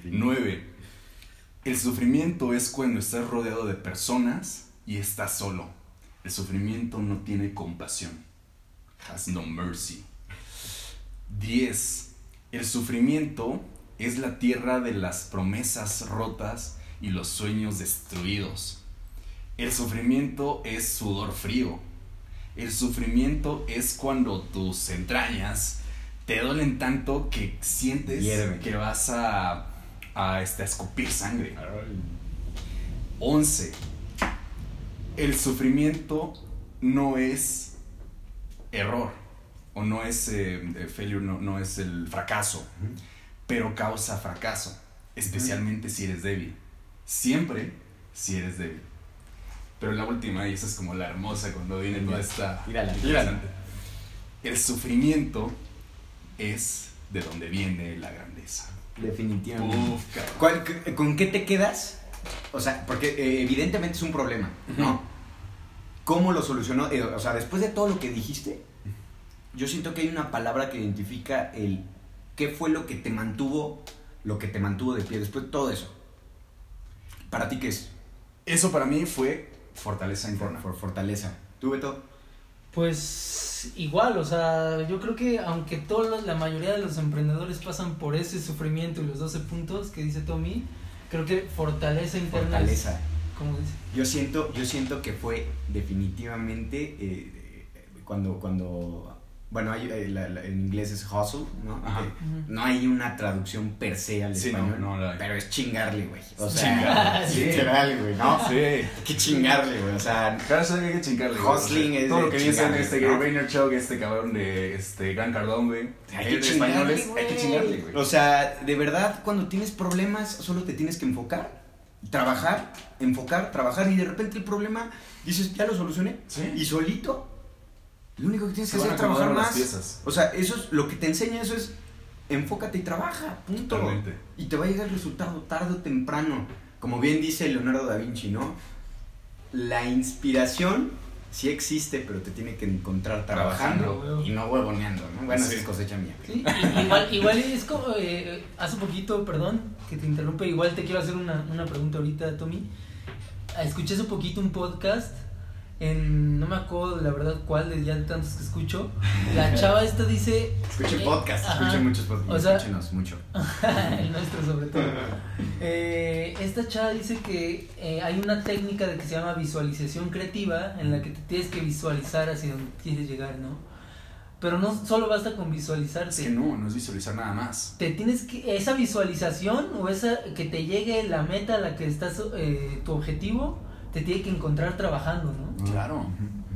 9. El sufrimiento es cuando estás rodeado de personas y estás solo. El sufrimiento no tiene compasión. Has no mercy. 10. El sufrimiento es la tierra de las promesas rotas y los sueños destruidos. El sufrimiento es sudor frío. El sufrimiento es cuando tus entrañas te duelen tanto que sientes que vas a, a, este, a escupir sangre. 11. El sufrimiento no es error o no es eh, failure, no, no es el fracaso, pero causa fracaso, especialmente si eres débil. Siempre si eres débil. Pero la última, y esa es como la hermosa cuando viene toda esta... El sufrimiento es de donde viene la grandeza. Definitivamente. Uf, cabrón. ¿Cuál- qué- ¿Con qué te quedas? O sea, porque eh, evidentemente es un problema, ¿no? ¿Cómo lo solucionó? Eh, o sea, después de todo lo que dijiste, yo siento que hay una palabra que identifica el qué fue lo que te mantuvo, lo que te mantuvo de pie después de todo eso. ¿Para ti qué es? Eso para mí fue fortaleza interna. Por fortaleza. ¿Tú, Beto? Pues igual, o sea, yo creo que aunque todos, la mayoría de los emprendedores pasan por ese sufrimiento y los 12 puntos que dice Tommy, creo que fortaleza interna es, Fortaleza. como dice. Yo siento, yo siento que fue definitivamente eh, cuando, cuando, bueno, hay, eh, la- la- en inglés es hustle, ¿no? Ajá. No hay una traducción per se al Sí, español, no la hay. pero es chingarle, güey. O sea, Chingarle, sí. literal, güey, ¿no? Sí. Hay que chingarle, güey, o sea, Claro, eso hay que chingarle. Hustling es Todo lo que dice en este ¿no? Vaynerchuk, este cabrón de este Gran Cardón, güey. hay que chingarle, hay que chingarle, güey. O sea, de verdad, cuando tienes problemas, solo te tienes que enfocar, trabajar, enfocar, trabajar, y de repente el problema, dices, ya lo solucioné, Sí. y solito, lo único que tienes que hacer es trabajar más. O sea, eso es lo que te enseña, eso es enfócate y trabaja, punto. Totalmente. Y te va a llegar el resultado tarde o temprano. Como bien dice Leonardo da Vinci, ¿no? La inspiración sí existe, pero te tiene que encontrar trabajando, Trabajando. y no huevoneando, ¿no? Bueno, Sí. es cosecha mía. Sí, igual, igual es como, eh, hace poquito, perdón, que te interrumpe, igual te quiero hacer una, una pregunta ahorita, Tommy. Escuché hace poquito un podcast, en, no me acuerdo la verdad cuál, de ya tantos que escucho. La chava esta dice... Escuchen eh, podcast, ajá, escuchen muchos podcasts, escúchenos mucho. el nuestro sobre todo. Eh, esta chava dice que eh, hay una técnica de que se llama visualización creativa en la que te tienes que visualizar hacia donde quieres llegar, ¿no? Pero no solo basta con visualizarte. Es que no, no es visualizar nada más. te tienes que esa visualización o esa que te llegue la meta a la que estás eh, tu objetivo te tiene que encontrar trabajando no Claro.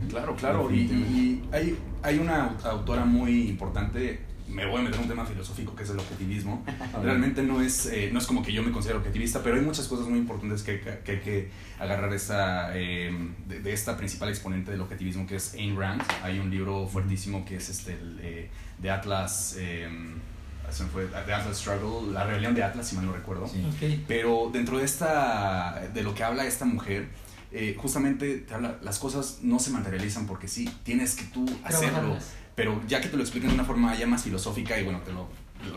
Claro, claro. Y, y hay, hay una autora muy importante. Me voy a meter en un tema filosófico que es el objetivismo. Realmente no es, eh, no es como que yo me considero objetivista, pero hay muchas cosas muy importantes que, que hay que agarrar esta, eh, de, de esta principal exponente del objetivismo que es Ayn Rand. Hay un libro fuertísimo que es este, el, eh, de Atlas, eh, se me fue, de Atlas Struggle, la rebelión de Atlas, si mal no recuerdo. Sí. Ok. Pero dentro de esta, de lo que habla esta mujer, eh, justamente te habla, las cosas no se materializan porque sí, tienes que tú hacerlo. Pero ya que te lo explican de una forma ya más filosófica y bueno, te lo,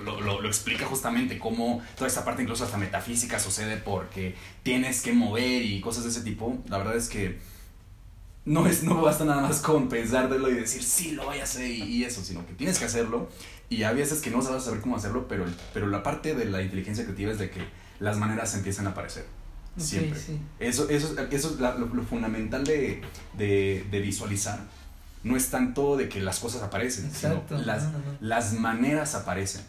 lo, lo- lo explica justamente cómo toda esta parte incluso hasta metafísica sucede porque tienes que mover y cosas de ese tipo, la verdad es que no, es, no basta nada más con pensártelo y decir sí, lo voy a hacer y, y eso, sino que tienes que hacerlo y a veces que no sabes saber cómo hacerlo, pero, pero la parte de la inteligencia creativa es de que las maneras empiezan a aparecer. Siempre. sí. Eso, eso, eso es la- lo, lo fundamental de, de, de visualizar. No es tanto de que las cosas aparecen, Exacto, sino las, no, no, no. las maneras aparecen.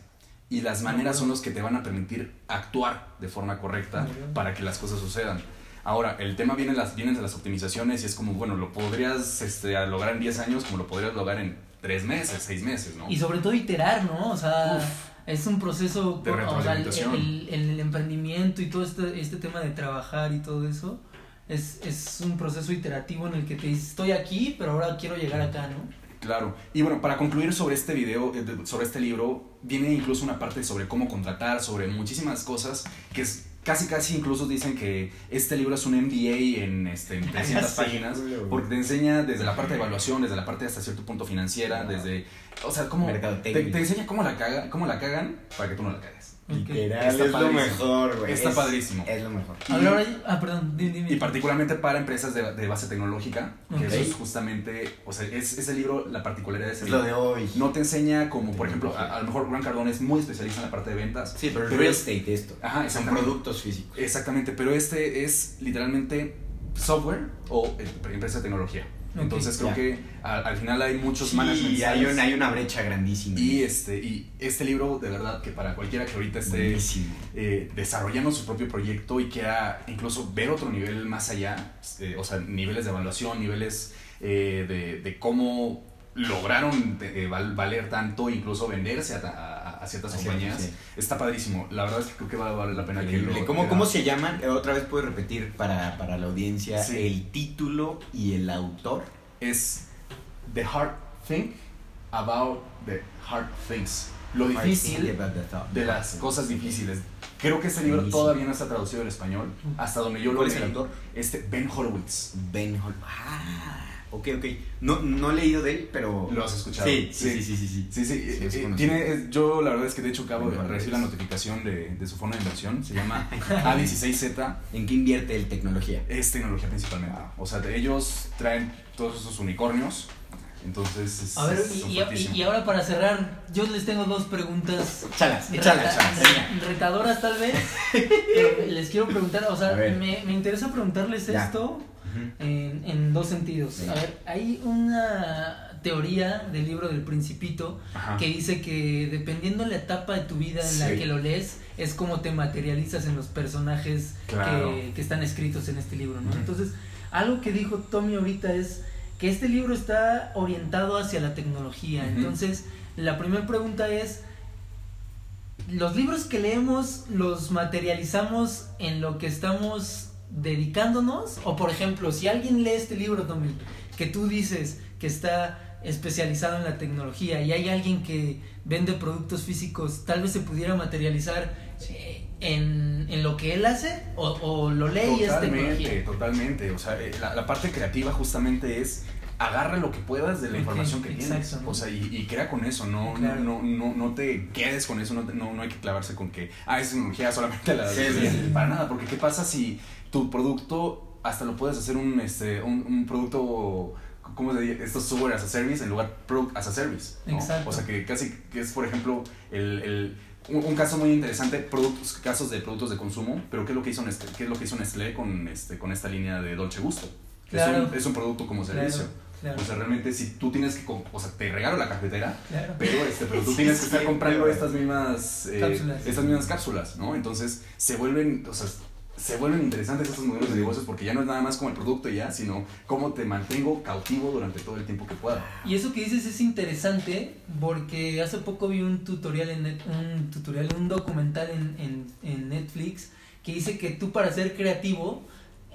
Y las maneras son los que te van a permitir actuar de forma correcta para que las cosas sucedan. Ahora, el tema viene, las, viene de las optimizaciones y es como, bueno, lo podrías este, lograr en 10 años como lo podrías lograr en 3 meses, 6 meses, ¿no? y sobre todo iterar no o sea Uf. Es un proceso De o sea, el, el- el emprendimiento y todo este, este tema de trabajar y todo eso es, es un proceso iterativo en el que te dices estoy aquí pero ahora quiero llegar acá no Claro. Y bueno, para concluir sobre este video, eh, sobre este libro, viene incluso una parte sobre cómo contratar, sobre muchísimas cosas que es casi casi incluso dicen que este libro es un MBA en, este, en 300 Sí, páginas porque te enseña desde la parte de evaluación, desde la parte hasta cierto punto financiera, desde o sea, cómo te, te enseña cómo la caga, cómo la cagan para que tú no la cagues. Literal, Está es lo mejor, güey. Está Es- padrísimo. Es lo mejor. Ahora, ah, perdón, dime, dime. Y particularmente para empresas de, de base tecnológica, que eso es justamente, o sea, es, ese libro, la particularidad de ese Es libro. lo de hoy. No te enseña como, por ejemplo, a, a lo mejor Gran Cardón es muy especialista en la parte de ventas. Sí, pero es Pero real es- estate esto. Ajá, Son productos físicos. Exactamente, pero este es literalmente software o eh, empresa de tecnología. Entonces creo ya. que al final hay muchos Sí, management hay, styles. una, hay una brecha grandísima. y este y este libro de verdad que para cualquiera que ahorita esté eh, desarrollando su propio proyecto y quiera incluso ver otro nivel más allá, eh, o sea, niveles de evaluación, niveles eh, de, de cómo lograron eh, val- valer tanto, incluso venderse a, a- a ciertas A compañías. sí. Está padrísimo. La verdad es que creo que va a valer la pena que lo ¿Cómo, que ¿Cómo se llaman? Eh, Otra vez puedes repetir para, para la audiencia Sí. el título y el autor. Es The Hard Thing About the Hard Things. Lo difícil de las cosas difíciles. Creo que este libro todavía no está traducido al español. Hasta donde yo lo ¿Cuál es el autor? Este Ben Horowitz. Ben Hol. Ah, ok, ok. No, no he leído de él, pero. ¿Lo has escuchado? Sí, sí, sí, sí. sí, sí. Sí, sí, Sí, eh, eh, tiene, yo la verdad es que de hecho acabo de recibir la notificación de, de su fondo de inversión, se llama A16Z, ¿En qué invierte el tecnología? es tecnología principalmente. O sea, de ellos traen todos esos unicornios, entonces es, A ver, es- y, ahora para cerrar, yo les tengo dos preguntas Échalas, reta- échalas. re- retadoras tal vez. pero les quiero preguntar, o sea, me, me interesa preguntarles Ya. esto En, en dos sentidos. A ver, hay una teoría del libro del Principito Ajá. que dice que dependiendo la etapa de tu vida en la que lo lees, es como te materializas en los personajes Claro. que, que están escritos en este libro, ¿no? Entonces, algo que dijo Tommy ahorita es que este libro está orientado hacia la tecnología. Entonces, la primera pregunta es, ¿los libros que leemos los materializamos en lo que estamos dedicándonos? O, por ejemplo, si alguien lee este libro, Tommy, que tú dices que está especializado en la tecnología y hay alguien que vende productos físicos, tal vez se pudiera materializar eh, en, en lo que él hace o, o lo lee y es Totalmente, tecnología. totalmente. O sea, eh, la, la parte creativa justamente es agarra lo que puedas de la información que tienes. O sea, y, y crea con eso, no, Claro. no, no, no, no te quedes con eso, no, no, no hay que clavarse con que, ah, es tecnología solamente la Sí, sí, sí. Para nada, porque ¿qué pasa si tu producto hasta lo puedes hacer un, este, un, un producto, ¿cómo se dice? Esto es software as a service en lugar product as a service. ¿no? Exacto. O sea, que casi que es, por ejemplo, el, el- un, un caso muy interesante, productos, casos de productos de consumo, pero ¿qué es lo que hizo Nestlé, qué es lo que hizo Nestlé con, este, con esta línea de Dolce Gusto? Claro. Es, un, es un producto como Claro, servicio. claro, O sea, realmente si tú tienes que, o sea, te regalo la cafetera, claro. pero, este, pero tú Sí, tienes que estar comprando estas mismas, eh, Cápsulas. estas mismas cápsulas, ¿no? Entonces se vuelven, o sea, se vuelven interesantes estos modelos de negocios porque ya no es nada más como el producto ya, sino cómo te mantengo cautivo durante todo el tiempo que pueda. Y eso que dices es interesante porque hace poco vi un tutorial en net- un tutorial, un documental en, en, en Netflix que dice que tú para ser creativo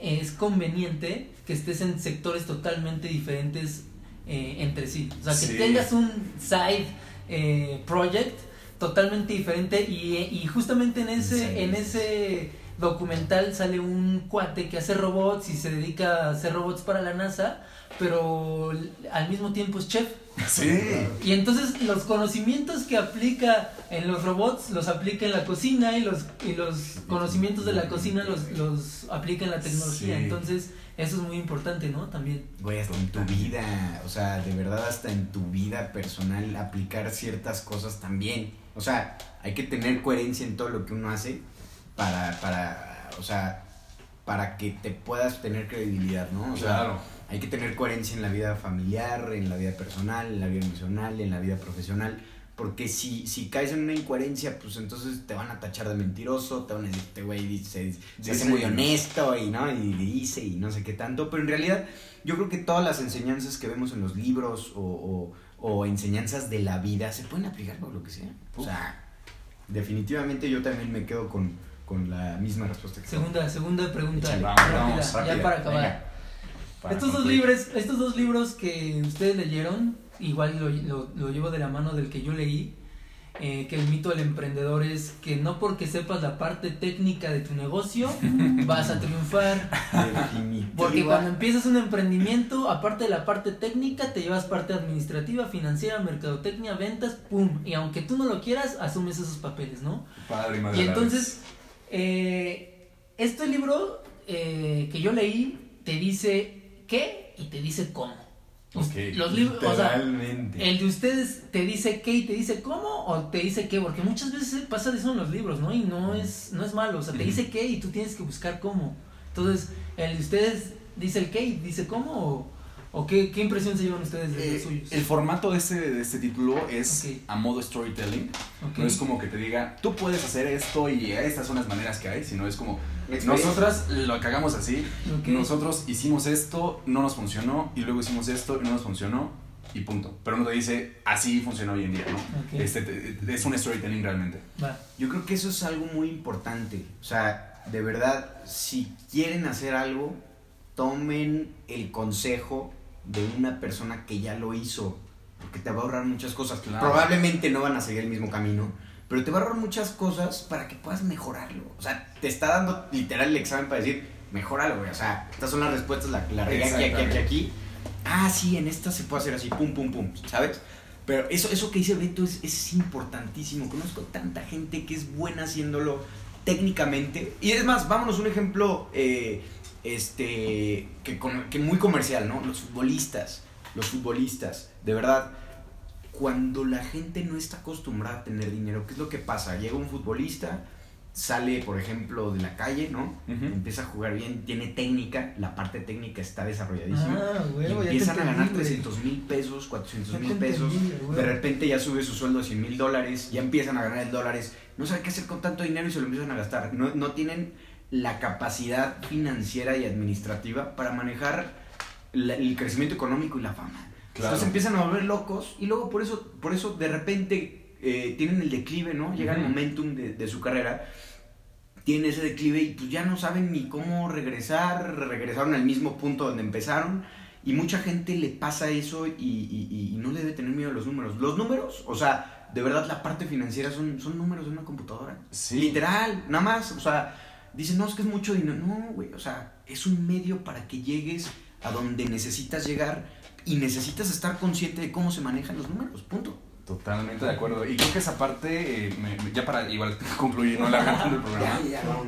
es conveniente que estés en sectores totalmente diferentes eh, entre sí. O sea, que Sí. tengas un side eh, project totalmente diferente y, y justamente en ese, Sí. en ese documental sale un cuate que hace robots y se dedica a hacer robots para la NASA, pero al mismo tiempo es chef. Sí. Y entonces los conocimientos que aplica en los robots los aplica en la cocina y los, y los conocimientos de la cocina los, los aplica en la tecnología. Sí. Entonces eso es muy importante, ¿no? También. Güey, hasta en tu vida, o sea, de verdad hasta en tu vida personal aplicar ciertas cosas también. O sea, hay que tener coherencia en todo lo que uno hace para, para, o sea, para que te puedas tener credibilidad, ¿no? O sea, Claro. hay que tener coherencia en la vida familiar, en la vida personal, en la vida emocional, en la vida profesional. Porque si, si caes en una incoherencia, pues entonces te van a tachar de mentiroso, te van a decir, este güey se hace muy honesto y, ¿no? y dice y no sé qué tanto. Pero en realidad yo creo que todas las enseñanzas que vemos en los libros o, o, o enseñanzas de la vida se pueden aplicar por lo que sea. O sea, definitivamente yo también me quedo con, con la misma respuesta que tú. Segunda, segunda pregunta. Vamos, rápida, vamos, ya rápida, para acabar. venga. Para estos, dos libros, estos dos libros que ustedes leyeron, igual lo, lo- lo llevo de la mano del que yo leí, eh, que el mito del emprendedor es que no porque sepas la parte técnica de tu negocio vas a triunfar. Porque cuando empiezas un emprendimiento, aparte de la parte técnica, te llevas parte administrativa, financiera, mercadotecnia, ventas, ¡pum! Y aunque tú no lo quieras, asumes esos papeles, ¿no? Padre y entonces, eh, este libro eh, que yo leí te dice qué y te dice cómo. Ok, Los libros, o sea, el de ustedes te dice qué y te dice cómo o te dice qué, porque muchas veces pasa eso en los libros, ¿no? Y no es, no es malo, o sea, te dice qué y tú tienes que buscar cómo. Entonces, el de ustedes dice el qué y dice cómo o, o qué, qué impresión se llevan ustedes de Eh, los suyos. el formato de este, de este título es Ok. a modo storytelling. Ok. No es como que te diga, tú puedes hacer esto y estas son las maneras que hay, sino es como, nosotras lo cagamos así, Ok. nosotros hicimos esto, no nos funcionó, y luego hicimos esto y no nos funcionó, y punto. Pero no te dice, así funciona hoy en día, ¿no? Este, te- es un storytelling realmente. Va. Yo creo que eso es algo muy importante. O sea, de verdad, si quieren hacer algo, tomen el consejo de una persona que ya lo hizo. Porque te va a ahorrar muchas cosas. Claro. Probablemente no van a seguir el mismo camino. Pero te va a ahorrar muchas cosas para que puedas mejorarlo. O sea, te está dando literal el examen para decir, mejoralo, güey. O sea, estas son las respuestas, la, la regué aquí, aquí, aquí, aquí. Ah, sí, en esta se puede hacer así, pum, pum, pum, ¿sabes? Pero eso, eso que dice Beto es, es importantísimo. Conozco tanta gente que es buena haciéndolo técnicamente. Y es más, vámonos un ejemplo eh, este, que, con- que muy comercial, ¿no? Los futbolistas. Los futbolistas, de verdad. Cuando la gente no está acostumbrada a tener dinero, ¿qué es lo que pasa? Llega un futbolista, sale, por ejemplo, de la calle, ¿no? Empieza a jugar bien, tiene técnica, la parte técnica está desarrolladísima. Ah, y ya te empiezan a ganar entendí, güey. 300 mil pesos, 400 Ya te mil pesos. entendí, güey. De repente ya sube su sueldo a 100 mil dólares, ya empiezan a ganar en dólares, no saben qué hacer con tanto dinero y se lo empiezan a gastar. No, no tienen la capacidad financiera y administrativa para manejar la- el crecimiento económico y la fama. Claro. Entonces empiezan a volver locos y luego por eso, por eso de repente eh, tienen el declive, ¿no? Llega el Ujú. momentum de, de su carrera, tienen ese declive y pues ya no saben ni cómo regresar, regresaron al mismo punto donde empezaron y mucha gente le pasa eso y, y- y no le debe tener miedo a los números. Los números, o sea, de verdad la parte financiera son, son números de una computadora. Sí. Literal, nada más, o sea, dicen, no, es que es mucho dinero. No, güey, o sea, es un medio para que llegues a donde necesitas llegar, y necesitas estar consciente de cómo se manejan los números, punto. Totalmente de acuerdo. Y creo que esa parte, eh, me- me- ya para igual concluir, no la el programa.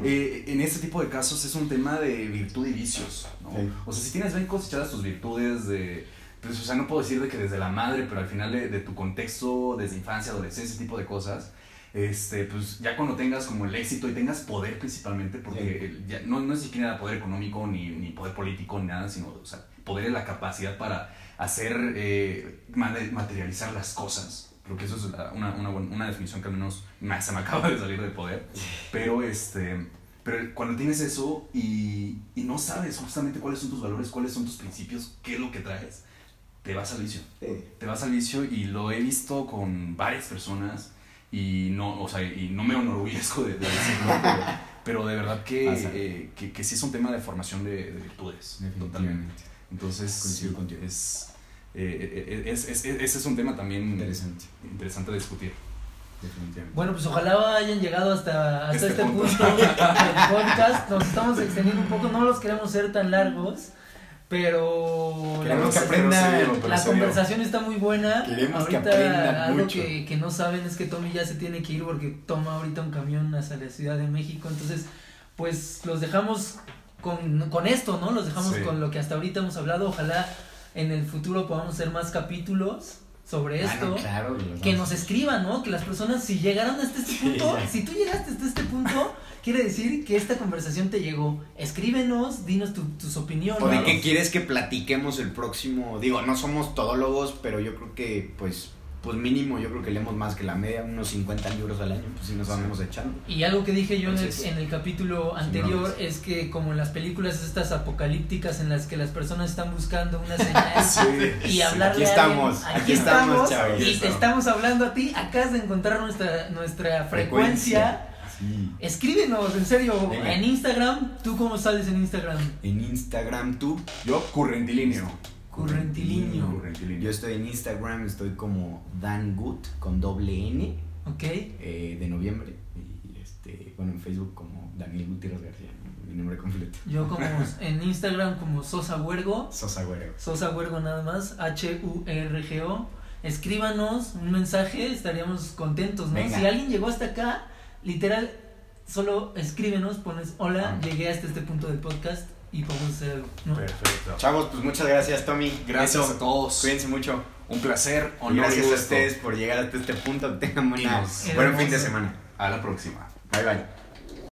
Eh, en este tipo de casos es un tema de virtud y vicios, ¿no? Sí. O sea, si tienes bien cosechadas tus virtudes de... Pues, o sea, no puedo decir de que desde la madre, pero al final de, de tu contexto, desde infancia, adolescencia, ese tipo de cosas, este, pues ya cuando tengas como el éxito y tengas poder principalmente, porque el- ya, no, no es siquiera poder económico ni, ni poder político ni nada, sino, o sea, poder es la capacidad para hacer, eh, ma- materializar las cosas. Creo que eso es una, una, una definición que al menos me, se me acaba de salir del poder. Pero este pero cuando tienes eso y, y no sabes justamente cuáles son tus valores, cuáles son tus principios, qué es lo que traes, te vas al vicio. Te vas al vicio y lo he visto con varias personas y no, o sea, y no me enorgullezco de, de decirlo, pero, pero de verdad que, eh, que, que sí es un tema de formación de, de virtudes. Totalmente. Entonces, es, eh, eh, es- es- es- ese es un tema también Interesante, interesante de discutir. definitivamente. Bueno, pues ojalá hayan llegado hasta, hasta Este este, punto. punto, del podcast. Nos estamos extendiendo un poco, no los queremos ser tan largos, pero Queremos la, que la conversación está muy buena. Queremos que ahorita algo mucho. que, que no saben es que Tommy ya se tiene que ir porque toma ahorita un camión hacia la Ciudad de México. Entonces, pues los dejamos con, con esto, ¿no? Los dejamos Sí. con lo que hasta ahorita hemos hablado. Ojalá en el futuro podamos hacer más capítulos sobre Ah, esto claro, que nos escriban, ¿no? Que las personas, si llegaron hasta este punto, si tú llegaste hasta este punto, quiere decir que esta conversación te llegó. Escríbenos, dinos tu- tus opiniones. ¿O de qué quieres que platiquemos el próximo? Digo, no somos todólogos, pero yo creo que, pues, pues mínimo, yo creo que leemos más que la media, unos 50 libros al año, pues sí nos vamos echando. Y algo que dije yo en el, en el capítulo anterior es que como en las películas estas apocalípticas en las que las personas están buscando una señal y hablarle Aquí a alguien, estamos, aquí estamos, chavos. y te estamos hablando a ti, acabas de encontrar nuestra, nuestra frecuencia. Sí. Escríbenos, en serio, Venga. en Instagram, ¿tú cómo sales en Instagram? En Instagram tú, Yo, currentilíneo. Currentilíneo. yo estoy en Instagram, estoy como Dan Good con doble N ¿Ok? eh, de noviembre. Y este, bueno, en Facebook como Daniel Gutiérrez García, mi nombre completo. Yo como en Instagram como Sosa Huergo, Sosa Güero. Sosa Huergo nada más, H-U-R-G-O. Escríbanos un mensaje, estaríamos contentos, ¿no? Venga. Si alguien llegó hasta acá, literal, solo escríbenos, pones hola, Ah. llegué hasta este punto del podcast y podemos hacer algo, ¿no? Perfecto. Chavos, pues muchas gracias, Tommy. Gracias a todos. Cuídense mucho. Un placer, honor y gracias a ustedes por llegar hasta este punto. Tengan buena, buen fin de semana. A la próxima. Bye bye.